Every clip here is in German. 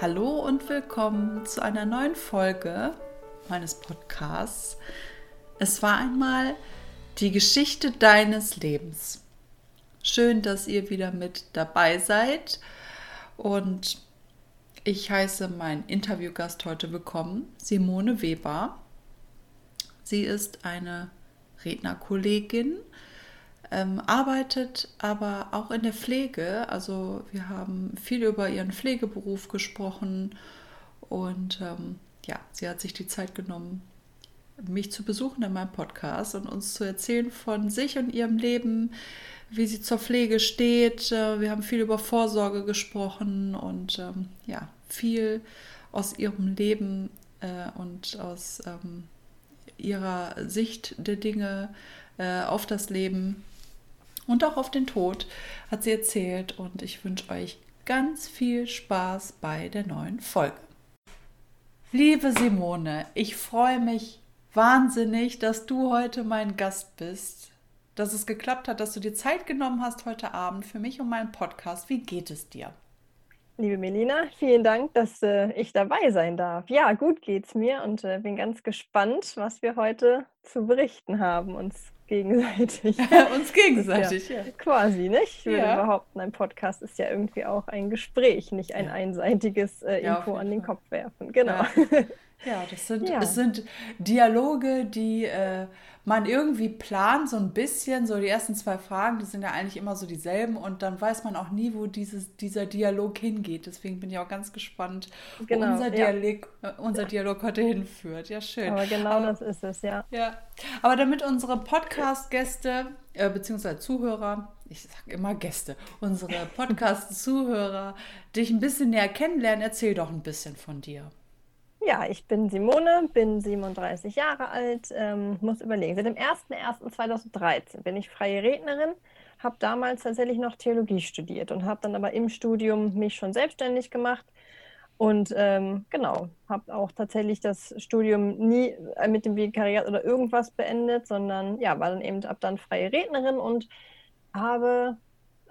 Hallo und willkommen zu einer neuen Folge meines Podcasts. Es war einmal die Geschichte deines Lebens. Schön, dass ihr wieder mit dabei seid und ich heiße meinen Interviewgast heute willkommen, Simone Weber. Sie ist eine Rednerkollegin, ähm, arbeitet aber auch in der Pflege. Also wir haben viel über ihren Pflegeberuf gesprochen und ähm, ja, sie hat sich die Zeit genommen, mich zu besuchen in meinem Podcast und uns zu erzählen von sich und ihrem Leben, wie sie zur Pflege steht. Äh, wir haben viel über Vorsorge gesprochen und ähm, ja, viel aus ihrem Leben äh, und aus ähm, ihrer Sicht der Dinge äh, auf das Leben und auch auf den Tod hat sie erzählt und ich wünsche euch ganz viel Spaß bei der neuen Folge. Liebe Simone, ich freue mich wahnsinnig, dass du heute mein Gast bist, dass es geklappt hat, dass du dir Zeit genommen hast heute Abend für mich und meinen Podcast. Wie geht es dir? Liebe Melina, vielen Dank, dass äh, ich dabei sein darf. Ja, gut geht's mir und äh, bin ganz gespannt, was wir heute zu berichten haben, uns gegenseitig. uns gegenseitig, ja, ja. Quasi, nicht? Ich würde ja. behaupten, ein Podcast ist ja irgendwie auch ein Gespräch, nicht ein einseitiges äh, Info an den Kopf werfen. Genau. Ja, das sind, ja. Es sind Dialoge, die äh, man irgendwie plant, so ein bisschen. So die ersten zwei Fragen, die sind ja eigentlich immer so dieselben und dann weiß man auch nie, wo dieses, dieser Dialog hingeht. Deswegen bin ich auch ganz gespannt, genau, wo unser, ja. Dialog, äh, unser Dialog heute hinführt. Ja, schön. Aber genau Aber, das ist es, ja. Ja, aber damit unsere Podcast-Gäste äh, beziehungsweise Zuhörer, ich sage immer Gäste, unsere Podcast-Zuhörer dich ein bisschen näher kennenlernen, erzähl doch ein bisschen von dir. Ja, ich bin Simone, bin 37 Jahre alt, ähm, muss überlegen. Seit dem 01.01.2013 bin ich freie Rednerin, habe damals tatsächlich noch Theologie studiert und habe dann aber im Studium mich schon selbstständig gemacht. Und ähm, genau, habe auch tatsächlich das Studium nie äh, mit dem Vikariat oder irgendwas beendet, sondern ja, war dann eben ab dann freie Rednerin und habe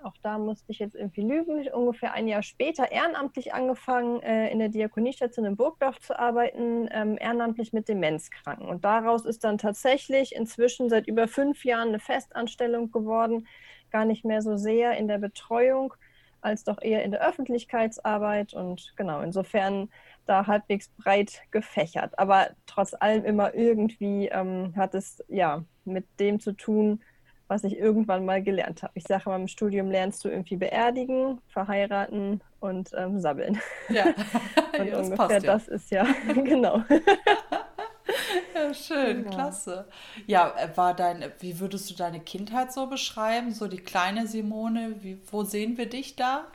auch da musste ich jetzt irgendwie lügen, ungefähr ein Jahr später ehrenamtlich angefangen, äh, in der Diakoniestation in Burgdorf zu arbeiten, ähm, ehrenamtlich mit Demenzkranken. Und daraus ist dann tatsächlich inzwischen seit über fünf Jahren eine Festanstellung geworden, gar nicht mehr so sehr in der Betreuung, als doch eher in der Öffentlichkeitsarbeit. Und genau, insofern da halbwegs breit gefächert. Aber trotz allem immer irgendwie ähm, hat es ja mit dem zu tun, was ich irgendwann mal gelernt habe. Ich sage mal, im Studium lernst du irgendwie beerdigen, verheiraten und ähm, sabbeln. Ja, und ja, das ungefähr passt, ja. das ist ja, genau. ja, schön, genau. klasse. Ja, äh, war dein, wie würdest du deine Kindheit so beschreiben? So die kleine Simone, wie, wo sehen wir dich da?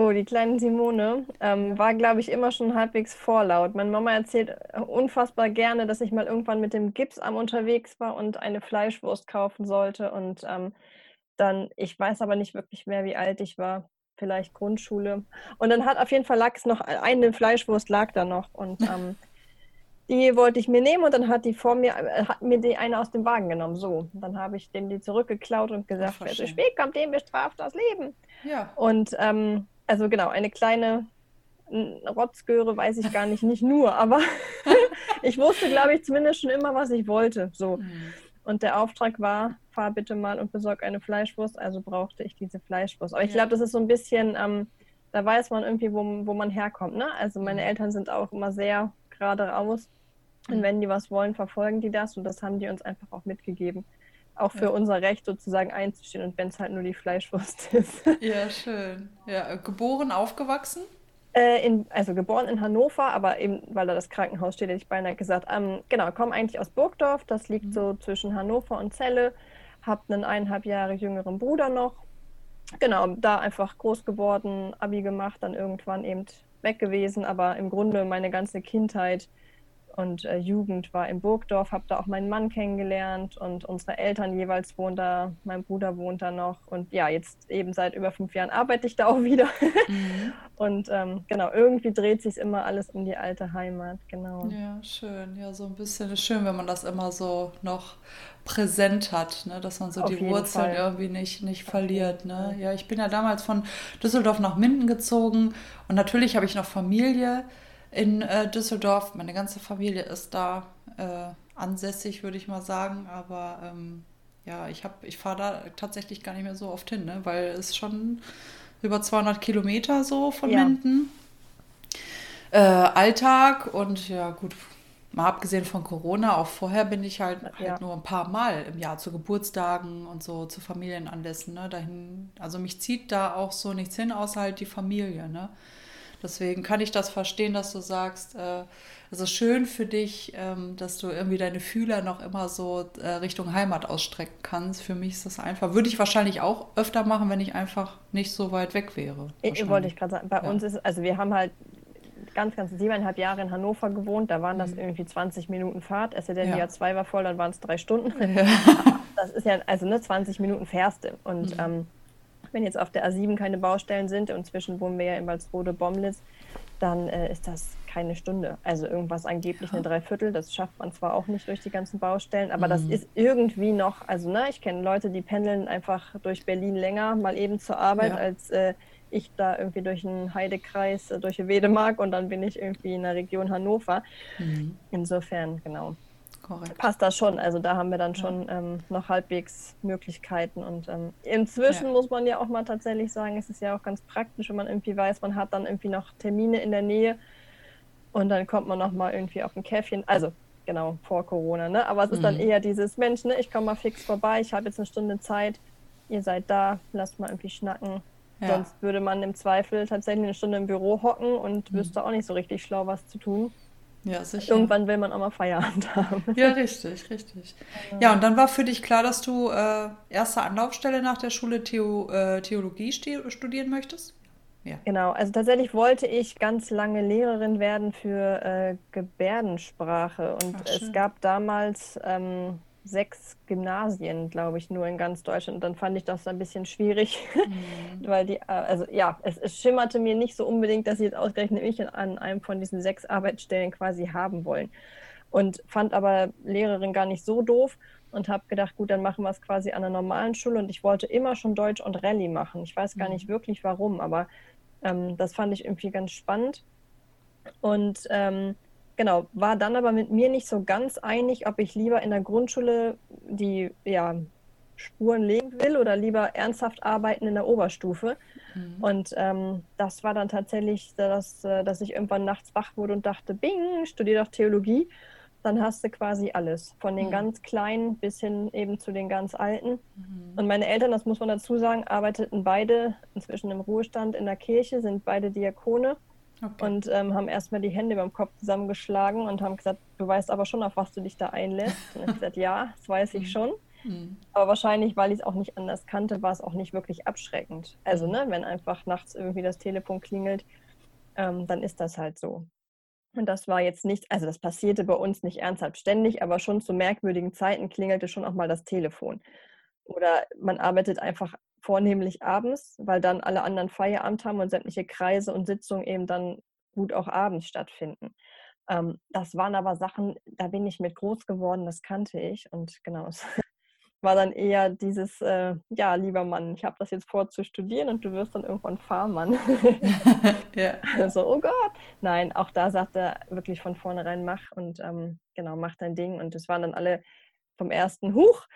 Oh, die kleine Simone ähm, war, glaube ich, immer schon halbwegs vorlaut. Meine Mama erzählt äh, unfassbar gerne, dass ich mal irgendwann mit dem Gipsarm unterwegs war und eine Fleischwurst kaufen sollte. Und ähm, dann, ich weiß aber nicht wirklich mehr, wie alt ich war. Vielleicht Grundschule. Und dann hat auf jeden Fall Lachs noch, eine Fleischwurst lag da noch. Und ähm, die wollte ich mir nehmen und dann hat die vor mir, äh, hat mir die eine aus dem Wagen genommen. So. Dann habe ich dem die zurückgeklaut und gesagt, wer zu spät kommt, dem bestraft das Leben. Ja. Und ähm, also genau, eine kleine Rotzgöre weiß ich gar nicht, nicht nur, aber ich wusste, glaube ich, zumindest schon immer, was ich wollte. So. Mhm. Und der Auftrag war, fahr bitte mal und besorg eine Fleischwurst, also brauchte ich diese Fleischwurst. Aber ich glaube, das ist so ein bisschen, ähm, da weiß man irgendwie, wo, wo man herkommt. Ne? Also meine mhm. Eltern sind auch immer sehr gerade raus. Und mhm. wenn die was wollen, verfolgen die das. Und das haben die uns einfach auch mitgegeben auch für ja. unser Recht sozusagen einzustehen und wenn es halt nur die Fleischwurst ist. Ja, schön. Ja, geboren, aufgewachsen? Äh, in, also geboren in Hannover, aber eben, weil da das Krankenhaus steht, hätte ich beinahe gesagt. Ähm, genau, komme eigentlich aus Burgdorf, das liegt mhm. so zwischen Hannover und Celle. Habe einen eineinhalb Jahre jüngeren Bruder noch. Genau, da einfach groß geworden, Abi gemacht, dann irgendwann eben weg gewesen, aber im Grunde meine ganze Kindheit und äh, Jugend war in Burgdorf, habe da auch meinen Mann kennengelernt und unsere Eltern jeweils wohnen da, mein Bruder wohnt da noch und ja, jetzt eben seit über fünf Jahren arbeite ich da auch wieder. Mhm. Und ähm, genau, irgendwie dreht sich immer alles um die alte Heimat, genau. Ja, schön. Ja, so ein bisschen ist schön, wenn man das immer so noch präsent hat, ne? dass man so Auf die Wurzeln Fall. irgendwie nicht, nicht verliert. Ne? Ja, ich bin ja damals von Düsseldorf nach Minden gezogen und natürlich habe ich noch Familie in äh, Düsseldorf. Meine ganze Familie ist da äh, ansässig, würde ich mal sagen. Aber ähm, ja, ich, ich fahre da tatsächlich gar nicht mehr so oft hin, ne? weil es schon über 200 Kilometer so von ja. Minden. Äh, Alltag und ja, gut, mal abgesehen von Corona, auch vorher bin ich halt, halt ja. nur ein paar Mal im Jahr zu Geburtstagen und so zu Familienanlässen, ne, dahin, also mich zieht da auch so nichts hin, außer halt die Familie, ne. Deswegen kann ich das verstehen, dass du sagst, äh, es ist schön für dich, ähm, dass du irgendwie deine Fühler noch immer so äh, Richtung Heimat ausstrecken kannst. Für mich ist das einfach, würde ich wahrscheinlich auch öfter machen, wenn ich einfach nicht so weit weg wäre. Ich, wollte ich gerade sagen, bei ja. uns ist, also wir haben halt ganz, ganz siebeneinhalb Jahre in Hannover gewohnt, da waren das mhm. irgendwie 20 Minuten Fahrt, es sei denn, ja. A2 war voll, dann waren es drei Stunden. Ja. Das ist ja, also ne, 20 Minuten fährst du. Und mhm. ähm, wenn jetzt auf der A7 keine Baustellen sind und zwischen wohnen wir ja in Walsrode-Bomlitz, dann äh, ist das keine Stunde. Also irgendwas angeblich eine Dreiviertel. Das schafft man zwar auch nicht durch die ganzen Baustellen, aber mhm. das ist irgendwie noch, also ne, ich kenne Leute, die pendeln einfach durch Berlin länger, mal eben zur Arbeit, ja. als äh, ich da irgendwie durch einen Heidekreis, äh, durch Wedemark und dann bin ich irgendwie in der Region Hannover. Mhm. Insofern, genau. Korrekt. passt das schon. Also da haben wir dann schon ja. ähm, noch halbwegs Möglichkeiten. Und ähm, inzwischen ja. muss man ja auch mal tatsächlich sagen, es ist ja auch ganz praktisch, wenn man irgendwie weiß, man hat dann irgendwie noch Termine in der Nähe und dann kommt man noch mal irgendwie auf ein Käffchen. Also genau, vor Corona, ne? Aber es ist mhm. dann eher dieses Mensch, ne? Ich komme mal fix vorbei, ich habe jetzt eine Stunde Zeit, ihr seid da, lasst mal irgendwie schnacken. Ja. Sonst würde man im Zweifel tatsächlich eine Stunde im Büro hocken und mhm. wüsste auch nicht so richtig schlau, was zu tun. Ja, sicher. Irgendwann will man auch mal Feierabend haben. Ja, richtig, richtig. Ja, und dann war für dich klar, dass du äh, erste Anlaufstelle nach der Schule Theo, äh, Theologie studieren möchtest? Ja. Genau, also tatsächlich wollte ich ganz lange Lehrerin werden für äh, Gebärdensprache. Und Ach, es gab damals ähm, sechs Gymnasien, glaube ich, nur in ganz Deutschland. Und dann fand ich das ein bisschen schwierig, mhm. weil die, äh, also ja, es, es, schimmerte mir nicht so unbedingt, dass sie jetzt ausgerechnet mich an einem von diesen sechs Arbeitsstellen quasi haben wollen. Und fand aber Lehrerin gar nicht so doof und habe gedacht, gut, dann machen wir es quasi an einer normalen Schule. Und ich wollte immer schon Deutsch und Rallye machen. Ich weiß gar mhm. nicht wirklich warum, aber ähm, das fand ich irgendwie ganz spannend. Und ähm, Genau, war dann aber mit mir nicht so ganz einig, ob ich lieber in der Grundschule die ja, Spuren legen will oder lieber ernsthaft arbeiten in der Oberstufe. Mhm. Und ähm, das war dann tatsächlich, dass, äh, dass ich irgendwann nachts wach wurde und dachte, bing, studier doch Theologie. Dann hast du quasi alles, von den mhm. ganz Kleinen bis hin eben zu den ganz Alten. Mhm. Und meine Eltern, das muss man dazu sagen, arbeiteten beide inzwischen im Ruhestand in der Kirche, sind beide Diakone. Okay. Und ähm, haben erstmal die Hände beim Kopf zusammengeschlagen und haben gesagt, du weißt aber schon, auf was du dich da einlässt. Und ich gesagt, ja, das weiß ich mhm. schon. Mhm. Aber wahrscheinlich, weil ich es auch nicht anders kannte, war es auch nicht wirklich abschreckend. Also, ne, wenn einfach nachts irgendwie das Telefon klingelt, ähm, dann ist das halt so. Und das war jetzt nicht, also das passierte bei uns nicht ernsthaft ständig, aber schon zu merkwürdigen Zeiten klingelte schon auch mal das Telefon. Oder man arbeitet einfach vornehmlich abends, weil dann alle anderen Feierabend haben und sämtliche Kreise und Sitzungen eben dann gut auch abends stattfinden. Ähm, das waren aber Sachen, da bin ich mit groß geworden, das kannte ich und genau, es war dann eher dieses, äh, ja, lieber Mann, ich habe das jetzt vor zu studieren und du wirst dann irgendwann Fahrmann. ja. So, oh Gott. Nein, auch da sagt er wirklich von vornherein, mach und ähm, genau, mach dein Ding. Und es waren dann alle vom ersten Huch,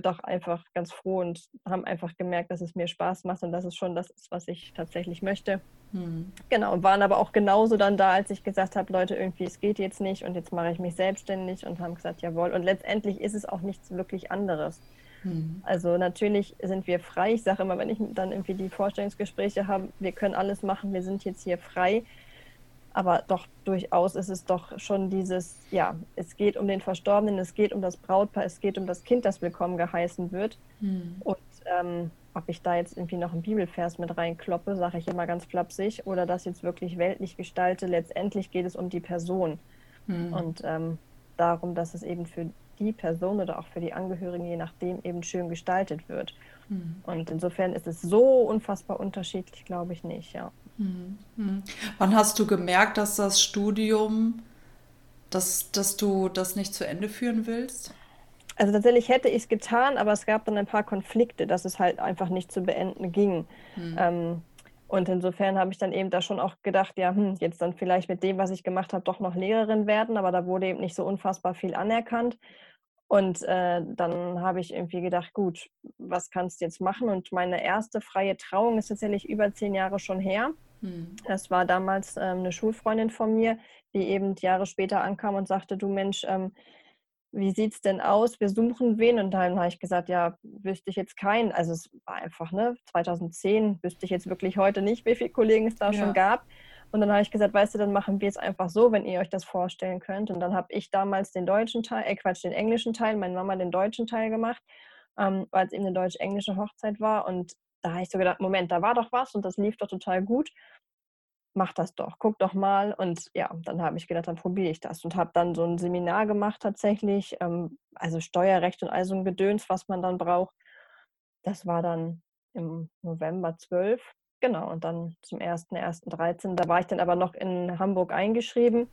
doch einfach ganz froh und haben einfach gemerkt, dass es mir Spaß macht und dass es schon das ist, was ich tatsächlich möchte. Hm. Genau, und waren aber auch genauso dann da, als ich gesagt habe, Leute, irgendwie, es geht jetzt nicht und jetzt mache ich mich selbstständig und haben gesagt, jawohl. Und letztendlich ist es auch nichts wirklich anderes. Hm. Also natürlich sind wir frei. Ich sage immer, wenn ich dann irgendwie die Vorstellungsgespräche habe, wir können alles machen, wir sind jetzt hier frei aber doch durchaus ist es doch schon dieses, ja, es geht um den Verstorbenen, es geht um das Brautpaar, es geht um das Kind, das willkommen geheißen wird. Hm. Und ähm, ob ich da jetzt irgendwie noch einen Bibelvers mit reinkloppe, sage ich immer ganz flapsig, oder das jetzt wirklich weltlich gestalte, letztendlich geht es um die Person. Mhm. Und ähm, darum, dass es eben für die Person oder auch für die Angehörigen, je nachdem, eben schön gestaltet wird. Mhm. Und insofern ist es so unfassbar unterschiedlich, glaube ich nicht, ja. Mhm. mhm. Wann hast du gemerkt, dass das Studium, dass, dass du das nicht zu Ende führen willst? Also tatsächlich hätte ich es getan, aber es gab dann ein paar Konflikte, dass es halt einfach nicht zu beenden ging. Mhm. Ähm, und insofern habe ich dann eben da schon auch gedacht, ja, hm, jetzt dann vielleicht mit dem, was ich gemacht habe, doch noch Lehrerin werden, aber da wurde eben nicht so unfassbar viel anerkannt. Und äh, dann habe ich irgendwie gedacht, gut, was kannst du jetzt machen? Und meine erste freie Trauung ist tatsächlich über zehn Jahre schon her. Hm. Das war damals ähm, eine Schulfreundin von mir, die eben Jahre später ankam und sagte, du Mensch, ähm, wie sieht es denn aus? Wir suchen wen. Und dann habe ich gesagt, ja, wüsste ich jetzt keinen. Also es war einfach, ne, 2010 wüsste ich jetzt wirklich heute nicht, wie viele Kollegen es da ja. schon gab. Und dann habe ich gesagt, weißt du, dann machen wir es einfach so, wenn ihr euch das vorstellen könnt. Und dann habe ich damals den deutschen Teil, äh Quatsch, den englischen Teil, meine Mama den deutschen Teil gemacht, ähm, weil es eben eine deutsch-englische Hochzeit war. Und da habe ich so gedacht, Moment, da war doch was und das lief doch total gut mach das doch, guck doch mal. Und ja, dann habe ich gedacht, dann probiere ich das und habe dann so ein Seminar gemacht tatsächlich, ähm, also Steuerrecht und all so ein Gedöns, was man dann braucht. Das war dann im November 12. Genau, und dann zum 1.1.13. Da war ich dann aber noch in Hamburg eingeschrieben,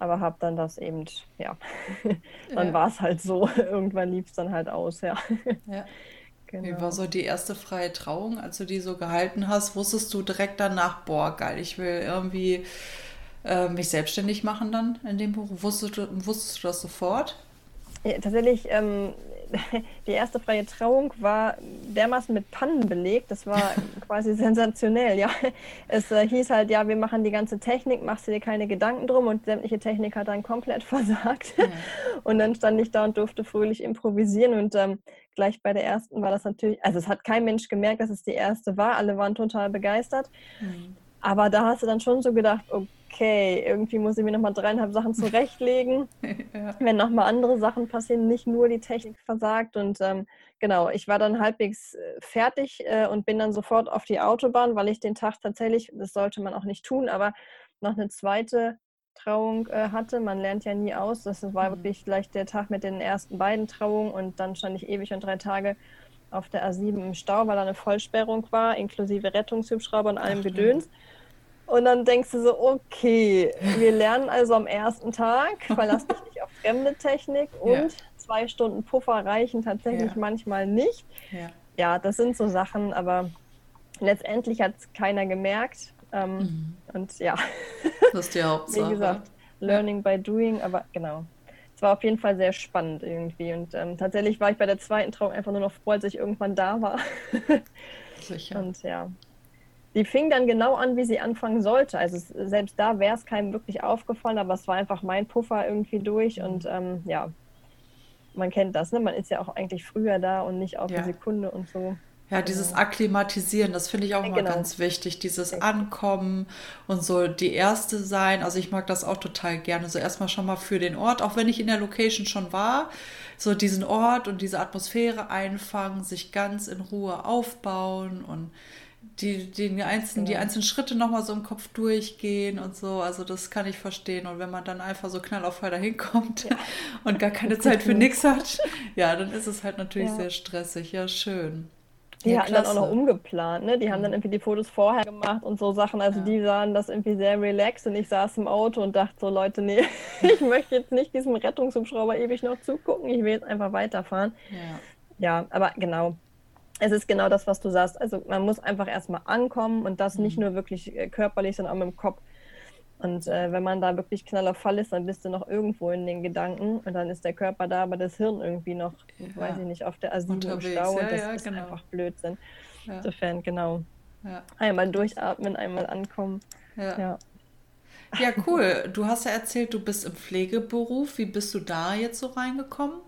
aber habe dann das eben, ja, dann ja. war es halt so. Irgendwann lief es dann halt aus, ja. ja. Genau. Wie war so die erste freie Trauung, als du die so gehalten hast? Wusstest du direkt danach, boah, geil, ich will irgendwie äh, mich selbstständig machen dann in dem Buch? Wusstest du, wusstest du das sofort? Ja, tatsächlich, ähm, die erste freie Trauung war dermaßen mit Pannen belegt. Das war quasi sensationell. Ja, es äh, hieß halt, ja, wir machen die ganze Technik, machst du dir keine Gedanken drum und sämtliche Technik hat dann komplett versagt. Ja. Und dann stand ich da und durfte fröhlich improvisieren und ähm, gleich bei der ersten war das natürlich, also es hat kein Mensch gemerkt, dass es die erste war. Alle waren total begeistert. Mhm. Aber da hast du dann schon so gedacht, okay, irgendwie muss ich mir nochmal dreieinhalb Sachen zurechtlegen, ja. wenn nochmal andere Sachen passieren, nicht nur die Technik versagt. Und ähm, genau, ich war dann halbwegs äh, fertig äh, und bin dann sofort auf die Autobahn, weil ich den Tag tatsächlich, das sollte man auch nicht tun, aber noch eine zweite Trauung äh, hatte. Man lernt ja nie aus. Das war mhm. wirklich gleich der Tag mit den ersten beiden Trauungen und dann stand ich ewig und drei Tage auf der A7 im Stau, weil da eine Vollsperrung war, inklusive Rettungshubschrauber und allem Ach, Gedöns. Und dann denkst du so, okay, wir lernen also am ersten Tag, verlass dich nicht auf fremde Technik und ja. zwei Stunden Puffer reichen tatsächlich ja. manchmal nicht. Ja. ja, das sind so Sachen, aber letztendlich hat es keiner gemerkt. Ähm, mhm. Und ja, das ist die Hauptsache. Wie gesagt, Learning by Doing, aber genau. Es war auf jeden Fall sehr spannend irgendwie. Und ähm, tatsächlich war ich bei der zweiten Trauung einfach nur noch froh, als ich irgendwann da war. Sicher. Und ja, die fing dann genau an, wie sie anfangen sollte. Also selbst da wäre es keinem wirklich aufgefallen, aber es war einfach mein Puffer irgendwie durch. Mhm. Und ähm, ja, man kennt das, ne? Man ist ja auch eigentlich früher da und nicht auf ja. eine Sekunde und so. Ja, dieses Akklimatisieren, das finde ich auch immer genau. ganz wichtig. Dieses Ankommen und so die Erste sein. Also ich mag das auch total gerne. So erstmal schon mal für den Ort, auch wenn ich in der Location schon war, so diesen Ort und diese Atmosphäre einfangen, sich ganz in Ruhe aufbauen und die, die, einzelnen, die einzelnen Schritte nochmal so im Kopf durchgehen und so. Also das kann ich verstehen. Und wenn man dann einfach so knall auf da hinkommt ja. und gar keine Zeit für nichts hat, ja, dann ist es halt natürlich ja. sehr stressig. Ja, schön. Die ja, hatten klasse. dann auch noch umgeplant, ne? Die haben dann mhm. irgendwie die Fotos vorher gemacht und so Sachen. Also ja. die sahen das irgendwie sehr relaxed und ich saß im Auto und dachte so, Leute, nee, ich möchte jetzt nicht diesem Rettungshubschrauber ewig noch zugucken. Ich will jetzt einfach weiterfahren. Ja, ja aber genau. Es ist genau das, was du sagst. Also man muss einfach erstmal ankommen und das mhm. nicht nur wirklich äh, körperlich, sondern auch mit dem Kopf. Und äh, wenn man da wirklich knaller Fall ist, dann bist du noch irgendwo in den Gedanken und dann ist der Körper da, aber das Hirn irgendwie noch, ja. weiß ich nicht, auf der A7 im Stau. Ja, und das ja, ist genau. einfach Blödsinn. Insofern, genau. Einmal durchatmen, einmal ankommen. ja. Ja, cool. Du hast ja erzählt, du bist im Pflegeberuf. Wie bist du da jetzt so reingekommen?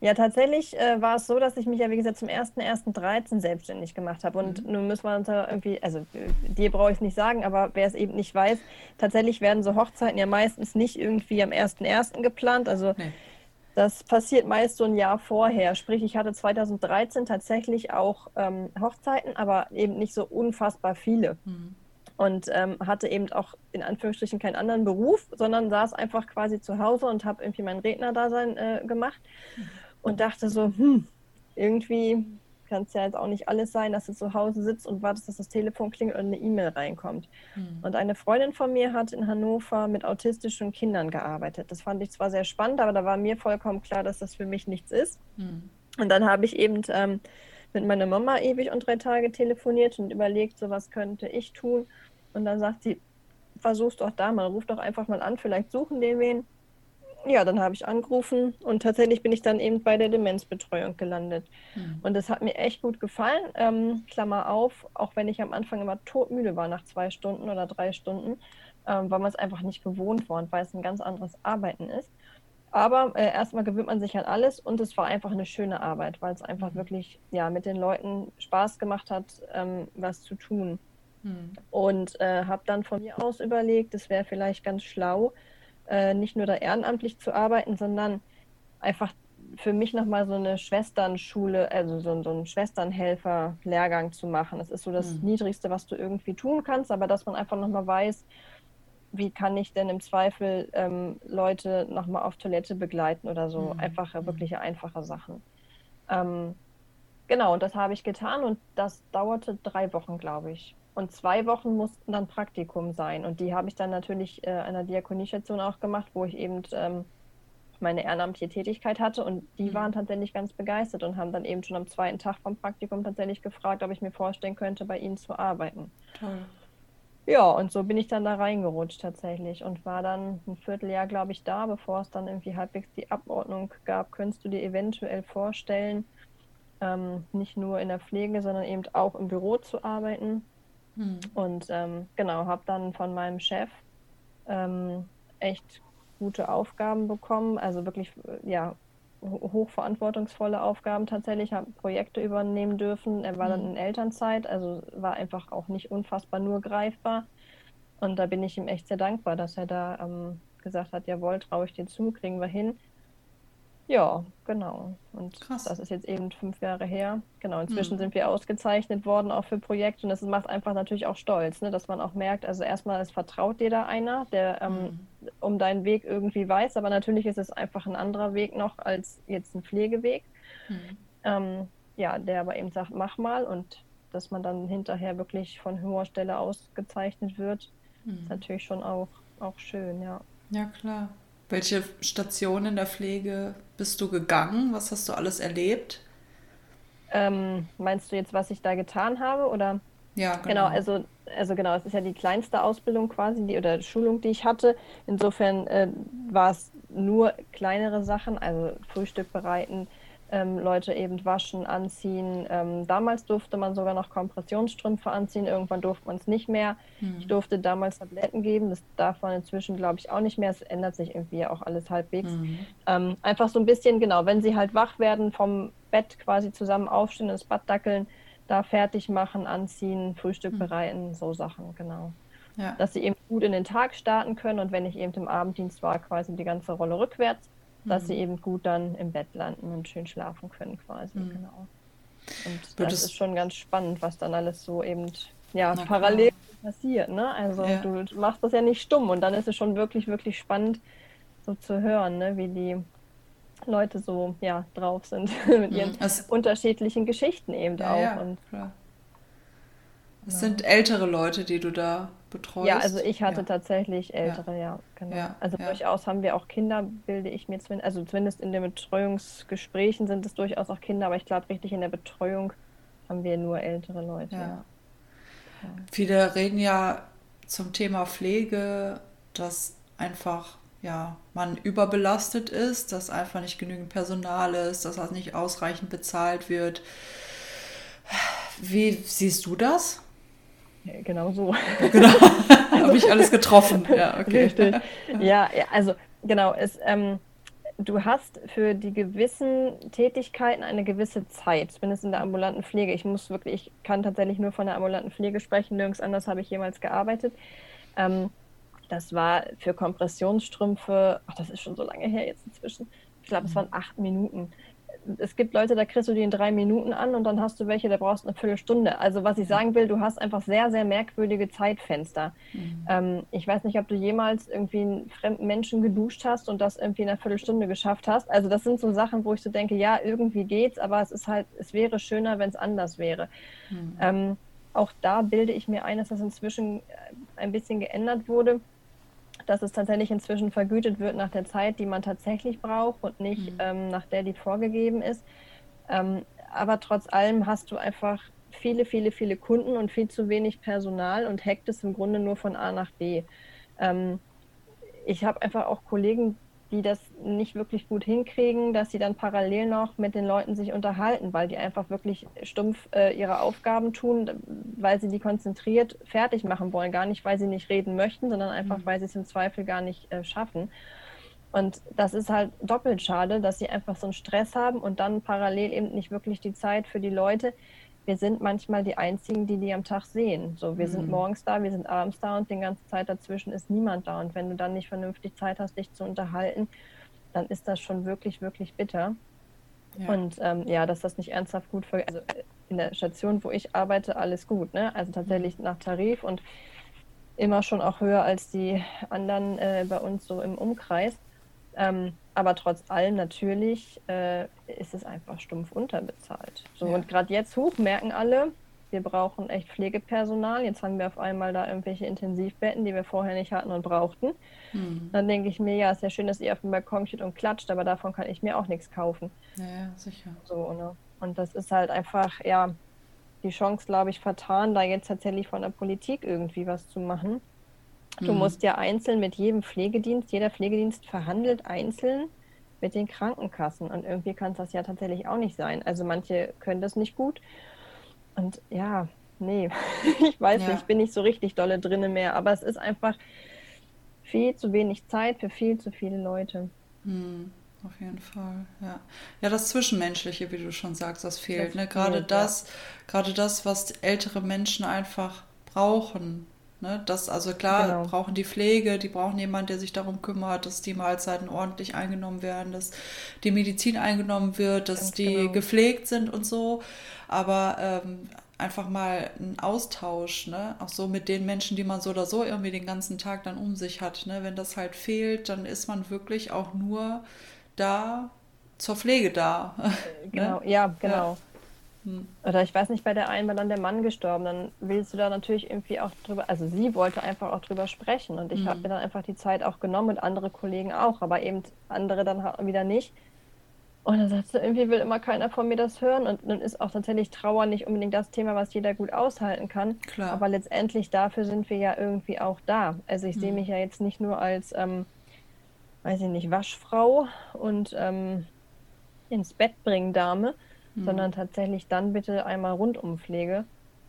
Ja, tatsächlich äh, war es so, dass ich mich ja, wie gesagt, zum 1.1.13 selbstständig gemacht habe. Und mhm. nun müssen wir uns da irgendwie, also dir brauche ich es nicht sagen, aber wer es eben nicht weiß, tatsächlich werden so Hochzeiten ja meistens nicht irgendwie am 1.1. geplant. Also nee. das passiert meist so ein Jahr vorher. Sprich, ich hatte 2013 tatsächlich auch ähm, Hochzeiten, aber eben nicht so unfassbar viele. Mhm. und ähm, hatte eben auch in Anführungsstrichen keinen anderen Beruf, sondern saß einfach quasi zu Hause und habe irgendwie mein Rednerdasein äh, gemacht und dachte so, hm, irgendwie kann es ja jetzt auch nicht alles sein, dass du zu Hause sitzt und wartest, dass das Telefon klingelt und eine E-Mail reinkommt. Mhm. Und eine Freundin von mir hat in Hannover mit autistischen Kindern gearbeitet. Das fand ich zwar sehr spannend, aber da war mir vollkommen klar, dass das für mich nichts ist. Mhm. Und dann habe ich eben ähm, mit meiner Mama ewig und drei Tage telefoniert und überlegt, so was könnte ich tun. Und dann sagt sie, versuch's doch da mal, ruf doch einfach mal an, vielleicht suchen den wen. Ja, dann habe ich angerufen und tatsächlich bin ich dann eben bei der Demenzbetreuung gelandet. Mhm. Und das hat mir echt gut gefallen. Ähm, Klammer auf, auch wenn ich am Anfang immer todmüde war nach zwei Stunden oder drei Stunden, ähm, weil man es einfach nicht gewohnt war und weil es ein ganz anderes Arbeiten ist. Aber äh, erstmal gewöhnt man sich an alles und es war einfach eine schöne Arbeit, weil es einfach mhm. wirklich ja, mit den Leuten Spaß gemacht hat, ähm, was zu tun. Mhm. Und äh, habe dann von mir aus überlegt, es wäre vielleicht ganz schlau, äh, nicht nur da ehrenamtlich zu arbeiten, sondern einfach für mich nochmal so eine Schwesternschule, also so, so einen Schwesternhelfer-Lehrgang zu machen. Das ist so das mhm. Niedrigste, was du irgendwie tun kannst, aber dass man einfach nochmal weiß, wie kann ich denn im Zweifel ähm, Leute nochmal auf Toilette begleiten oder so. Mhm. Einfache, mhm. wirkliche einfache Sachen. Ähm, genau, und das habe ich getan und das dauerte drei Wochen, glaube ich. Und zwei Wochen mussten dann Praktikum sein. Und die habe ich dann natürlich äh, an der Diakoniestation auch gemacht, wo ich eben ähm, meine ehrenamtliche Tätigkeit hatte. Und die mhm. waren tatsächlich ganz begeistert und haben dann eben schon am zweiten Tag vom Praktikum tatsächlich gefragt, ob ich mir vorstellen könnte, bei ihnen zu arbeiten. Toll. Ja, und so bin ich dann da reingerutscht tatsächlich und war dann ein Vierteljahr, glaube ich, da, bevor es dann irgendwie halbwegs die Abordnung gab. Könntest du dir eventuell vorstellen, ähm, nicht nur in der Pflege, sondern eben auch im Büro zu arbeiten? Hm. Und ähm, genau, habe dann von meinem Chef ähm, echt gute Aufgaben bekommen, also wirklich, ja, hochverantwortungsvolle Aufgaben tatsächlich, habe Projekte übernehmen dürfen. Er war dann mhm. in Elternzeit, also war einfach auch nicht unfassbar nur greifbar. Und da bin ich ihm echt sehr dankbar, dass er da ähm, gesagt hat, jawohl, traue ich dir zu, kriegen wir hin. Ja, genau. Und Krass. das ist jetzt eben fünf Jahre her. Genau, inzwischen mhm. sind wir ausgezeichnet worden, auch für Projekte. Und das macht einfach natürlich auch stolz, ne? dass man auch merkt, also erstmal, es vertraut dir da einer, der ähm, mhm. um deinen Weg irgendwie weiß. Aber natürlich ist es einfach ein anderer Weg noch als jetzt ein Pflegeweg. Mhm. Ähm, ja, der aber eben sagt, mach mal. Und dass man dann hinterher wirklich von hoher Stelle ausgezeichnet wird, ist mhm. natürlich schon auch, auch schön, ja. Ja, klar. Welche Station in der Pflege bist du gegangen? Was hast du alles erlebt? Ähm, meinst du jetzt, was ich da getan habe? Oder? Ja, genau. genau. also, also genau, es ist ja die kleinste Ausbildung quasi, die, oder Schulung, die ich hatte. Insofern äh, war es nur kleinere Sachen, also Frühstück bereiten, ähm, Leute eben waschen, anziehen. Ähm, damals durfte man sogar noch Kompressionsstrümpfe anziehen, irgendwann durfte man es nicht mehr. Mhm. Ich durfte damals Tabletten geben, das darf man inzwischen, glaube ich, auch nicht mehr. Es ändert sich irgendwie auch alles halbwegs. Mhm. Ähm, einfach so ein bisschen, genau, wenn sie halt wach werden, vom Bett quasi zusammen aufstehen, ins Bad dackeln, da fertig machen, anziehen, Frühstück mhm. bereiten, so Sachen, genau. Ja. Dass sie eben gut in den Tag starten können und wenn ich eben im Abenddienst war, quasi die ganze Rolle rückwärts dass sie mhm. eben gut dann im Bett landen und schön schlafen können quasi, mhm. genau. Und Würdest das ist schon ganz spannend, was dann alles so eben ja, parallel passiert, ne? Also ja. du machst das ja nicht stumm und dann ist es schon wirklich, wirklich spannend, so zu hören, ne? wie die Leute so ja, drauf sind mit ihren also, unterschiedlichen Geschichten eben ja, auch. Ja, und, klar. Es sind ältere Leute, die du da betreust? Ja, also ich hatte ja. tatsächlich ältere, ja, ja genau. Ja, also durchaus haben wir auch Kinder, bilde ich mir zumindest, also zumindest in den Betreuungsgesprächen sind es durchaus auch Kinder, aber ich glaube, richtig in der Betreuung haben wir nur ältere Leute. Ja. Viele reden ja zum Thema Pflege, dass einfach ja, man überbelastet ist, dass einfach nicht genügend Personal ist, dass das nicht ausreichend bezahlt wird. Wie siehst du das? Genau so. Genau. Habe ich alles getroffen. Ja, okay. Richtig. Ja, also genau, es, ähm, du hast für die gewissen Tätigkeiten eine gewisse Zeit, zumindest in der ambulanten Pflege. Ich muss wirklich, ich kann tatsächlich nur von der ambulanten Pflege sprechen, nirgends anders habe ich jemals gearbeitet. Ähm, das war für Kompressionsstrümpfe, ach, das ist schon so lange her jetzt inzwischen. Ich glaube, es waren acht Minuten es gibt Leute, da kriegst du die in drei Minuten an und dann hast du welche, da brauchst du eine Viertelstunde. Also was ich sagen will, du hast einfach sehr, sehr merkwürdige Zeitfenster. Mhm. Ähm, ich weiß nicht, ob du jemals irgendwie einen fremden Menschen geduscht hast und das irgendwie in einer Viertelstunde geschafft hast. Also das sind so Sachen, wo ich so denke, ja, irgendwie geht's, aber es ist halt, es wäre schöner, wenn es anders wäre. Mhm. Ähm, auch da bilde ich mir ein, dass das inzwischen ein bisschen geändert wurde dass es tatsächlich inzwischen vergütet wird nach der Zeit, die man tatsächlich braucht und nicht mhm. ähm, nach der, die vorgegeben ist. Ähm, aber trotz allem hast du einfach viele, viele, viele Kunden und viel zu wenig Personal und hackt es im Grunde nur von A nach B. Ähm, ich habe einfach auch Kollegen, die das nicht wirklich gut hinkriegen, dass sie dann parallel noch mit den Leuten sich unterhalten, weil die einfach wirklich stumpf äh, ihre Aufgaben tun, weil sie die konzentriert fertig machen wollen. Gar nicht, weil sie nicht reden möchten, sondern einfach, mhm. weil sie es im Zweifel gar nicht äh, schaffen. Und das ist halt doppelt schade, dass sie einfach so einen Stress haben und dann parallel eben nicht wirklich die Zeit für die Leute, wir sind manchmal die Einzigen, die die am Tag sehen. So, wir mhm. sind morgens da, wir sind abends da und die ganze Zeit dazwischen ist niemand da. Und wenn du dann nicht vernünftig Zeit hast, dich zu unterhalten, dann ist das schon wirklich, wirklich bitter. Ja. Und ähm, ja, dass das nicht ernsthaft gut für, also in der Station, wo ich arbeite, alles gut, ne? Also tatsächlich mhm. nach Tarif und immer schon auch höher als die anderen äh, bei uns so im Umkreis. Ähm, aber trotz allem natürlich äh, ist es einfach stumpf unterbezahlt. So, ja. Und gerade jetzt hoch merken alle, wir brauchen echt Pflegepersonal. Jetzt haben wir auf einmal da irgendwelche Intensivbetten, die wir vorher nicht hatten und brauchten. Mhm. Dann denke ich mir, ja, ist ja schön, dass ihr auf dem Balkon steht und klatscht, aber davon kann ich mir auch nichts kaufen. Ja, sicher. So, ne? Und das ist halt einfach, ja, die Chance, glaube ich, vertan, da jetzt tatsächlich von der Politik irgendwie was zu machen. Du mhm. musst ja einzeln mit jedem Pflegedienst, jeder Pflegedienst verhandelt einzeln mit den Krankenkassen. Und irgendwie kann es das ja tatsächlich auch nicht sein. Also manche können das nicht gut. Und ja, nee, ich weiß ja. nicht, ich bin nicht so richtig dolle drinne mehr. Aber es ist einfach viel zu wenig Zeit für viel zu viele Leute. Mhm. Auf jeden Fall, ja. Ja, das Zwischenmenschliche, wie du schon sagst, das fehlt. Das ne? Gerade fehlt, das, ja. gerade das, was ältere Menschen einfach brauchen. Ne, das, also klar, genau. brauchen die Pflege, die brauchen jemanden, der sich darum kümmert, dass die Mahlzeiten ordentlich eingenommen werden, dass die Medizin eingenommen wird, dass Ganz die genau. gepflegt sind und so. Aber ähm, einfach mal ein Austausch, ne? Auch so mit den Menschen, die man so oder so irgendwie den ganzen Tag dann um sich hat. Ne? Wenn das halt fehlt, dann ist man wirklich auch nur da zur Pflege da. Genau, ne? ja, genau. Ja. Hm. Oder ich weiß nicht, bei der einen war dann der Mann gestorben, dann willst du da natürlich irgendwie auch drüber, also sie wollte einfach auch drüber sprechen und ich mhm. habe mir dann einfach die Zeit auch genommen und andere Kollegen auch, aber eben andere dann wieder nicht. Und dann sagst du, irgendwie will immer keiner von mir das hören und dann ist auch tatsächlich Trauer nicht unbedingt das Thema, was jeder gut aushalten kann. Klar. Aber letztendlich dafür sind wir ja irgendwie auch da. Also ich mhm. sehe hm. mich ja jetzt nicht nur als, ähm, weiß ich nicht, Waschfrau und ähm, ins Bett bringen Dame, mhm. sondern tatsächlich dann bitte einmal Rundumpflege.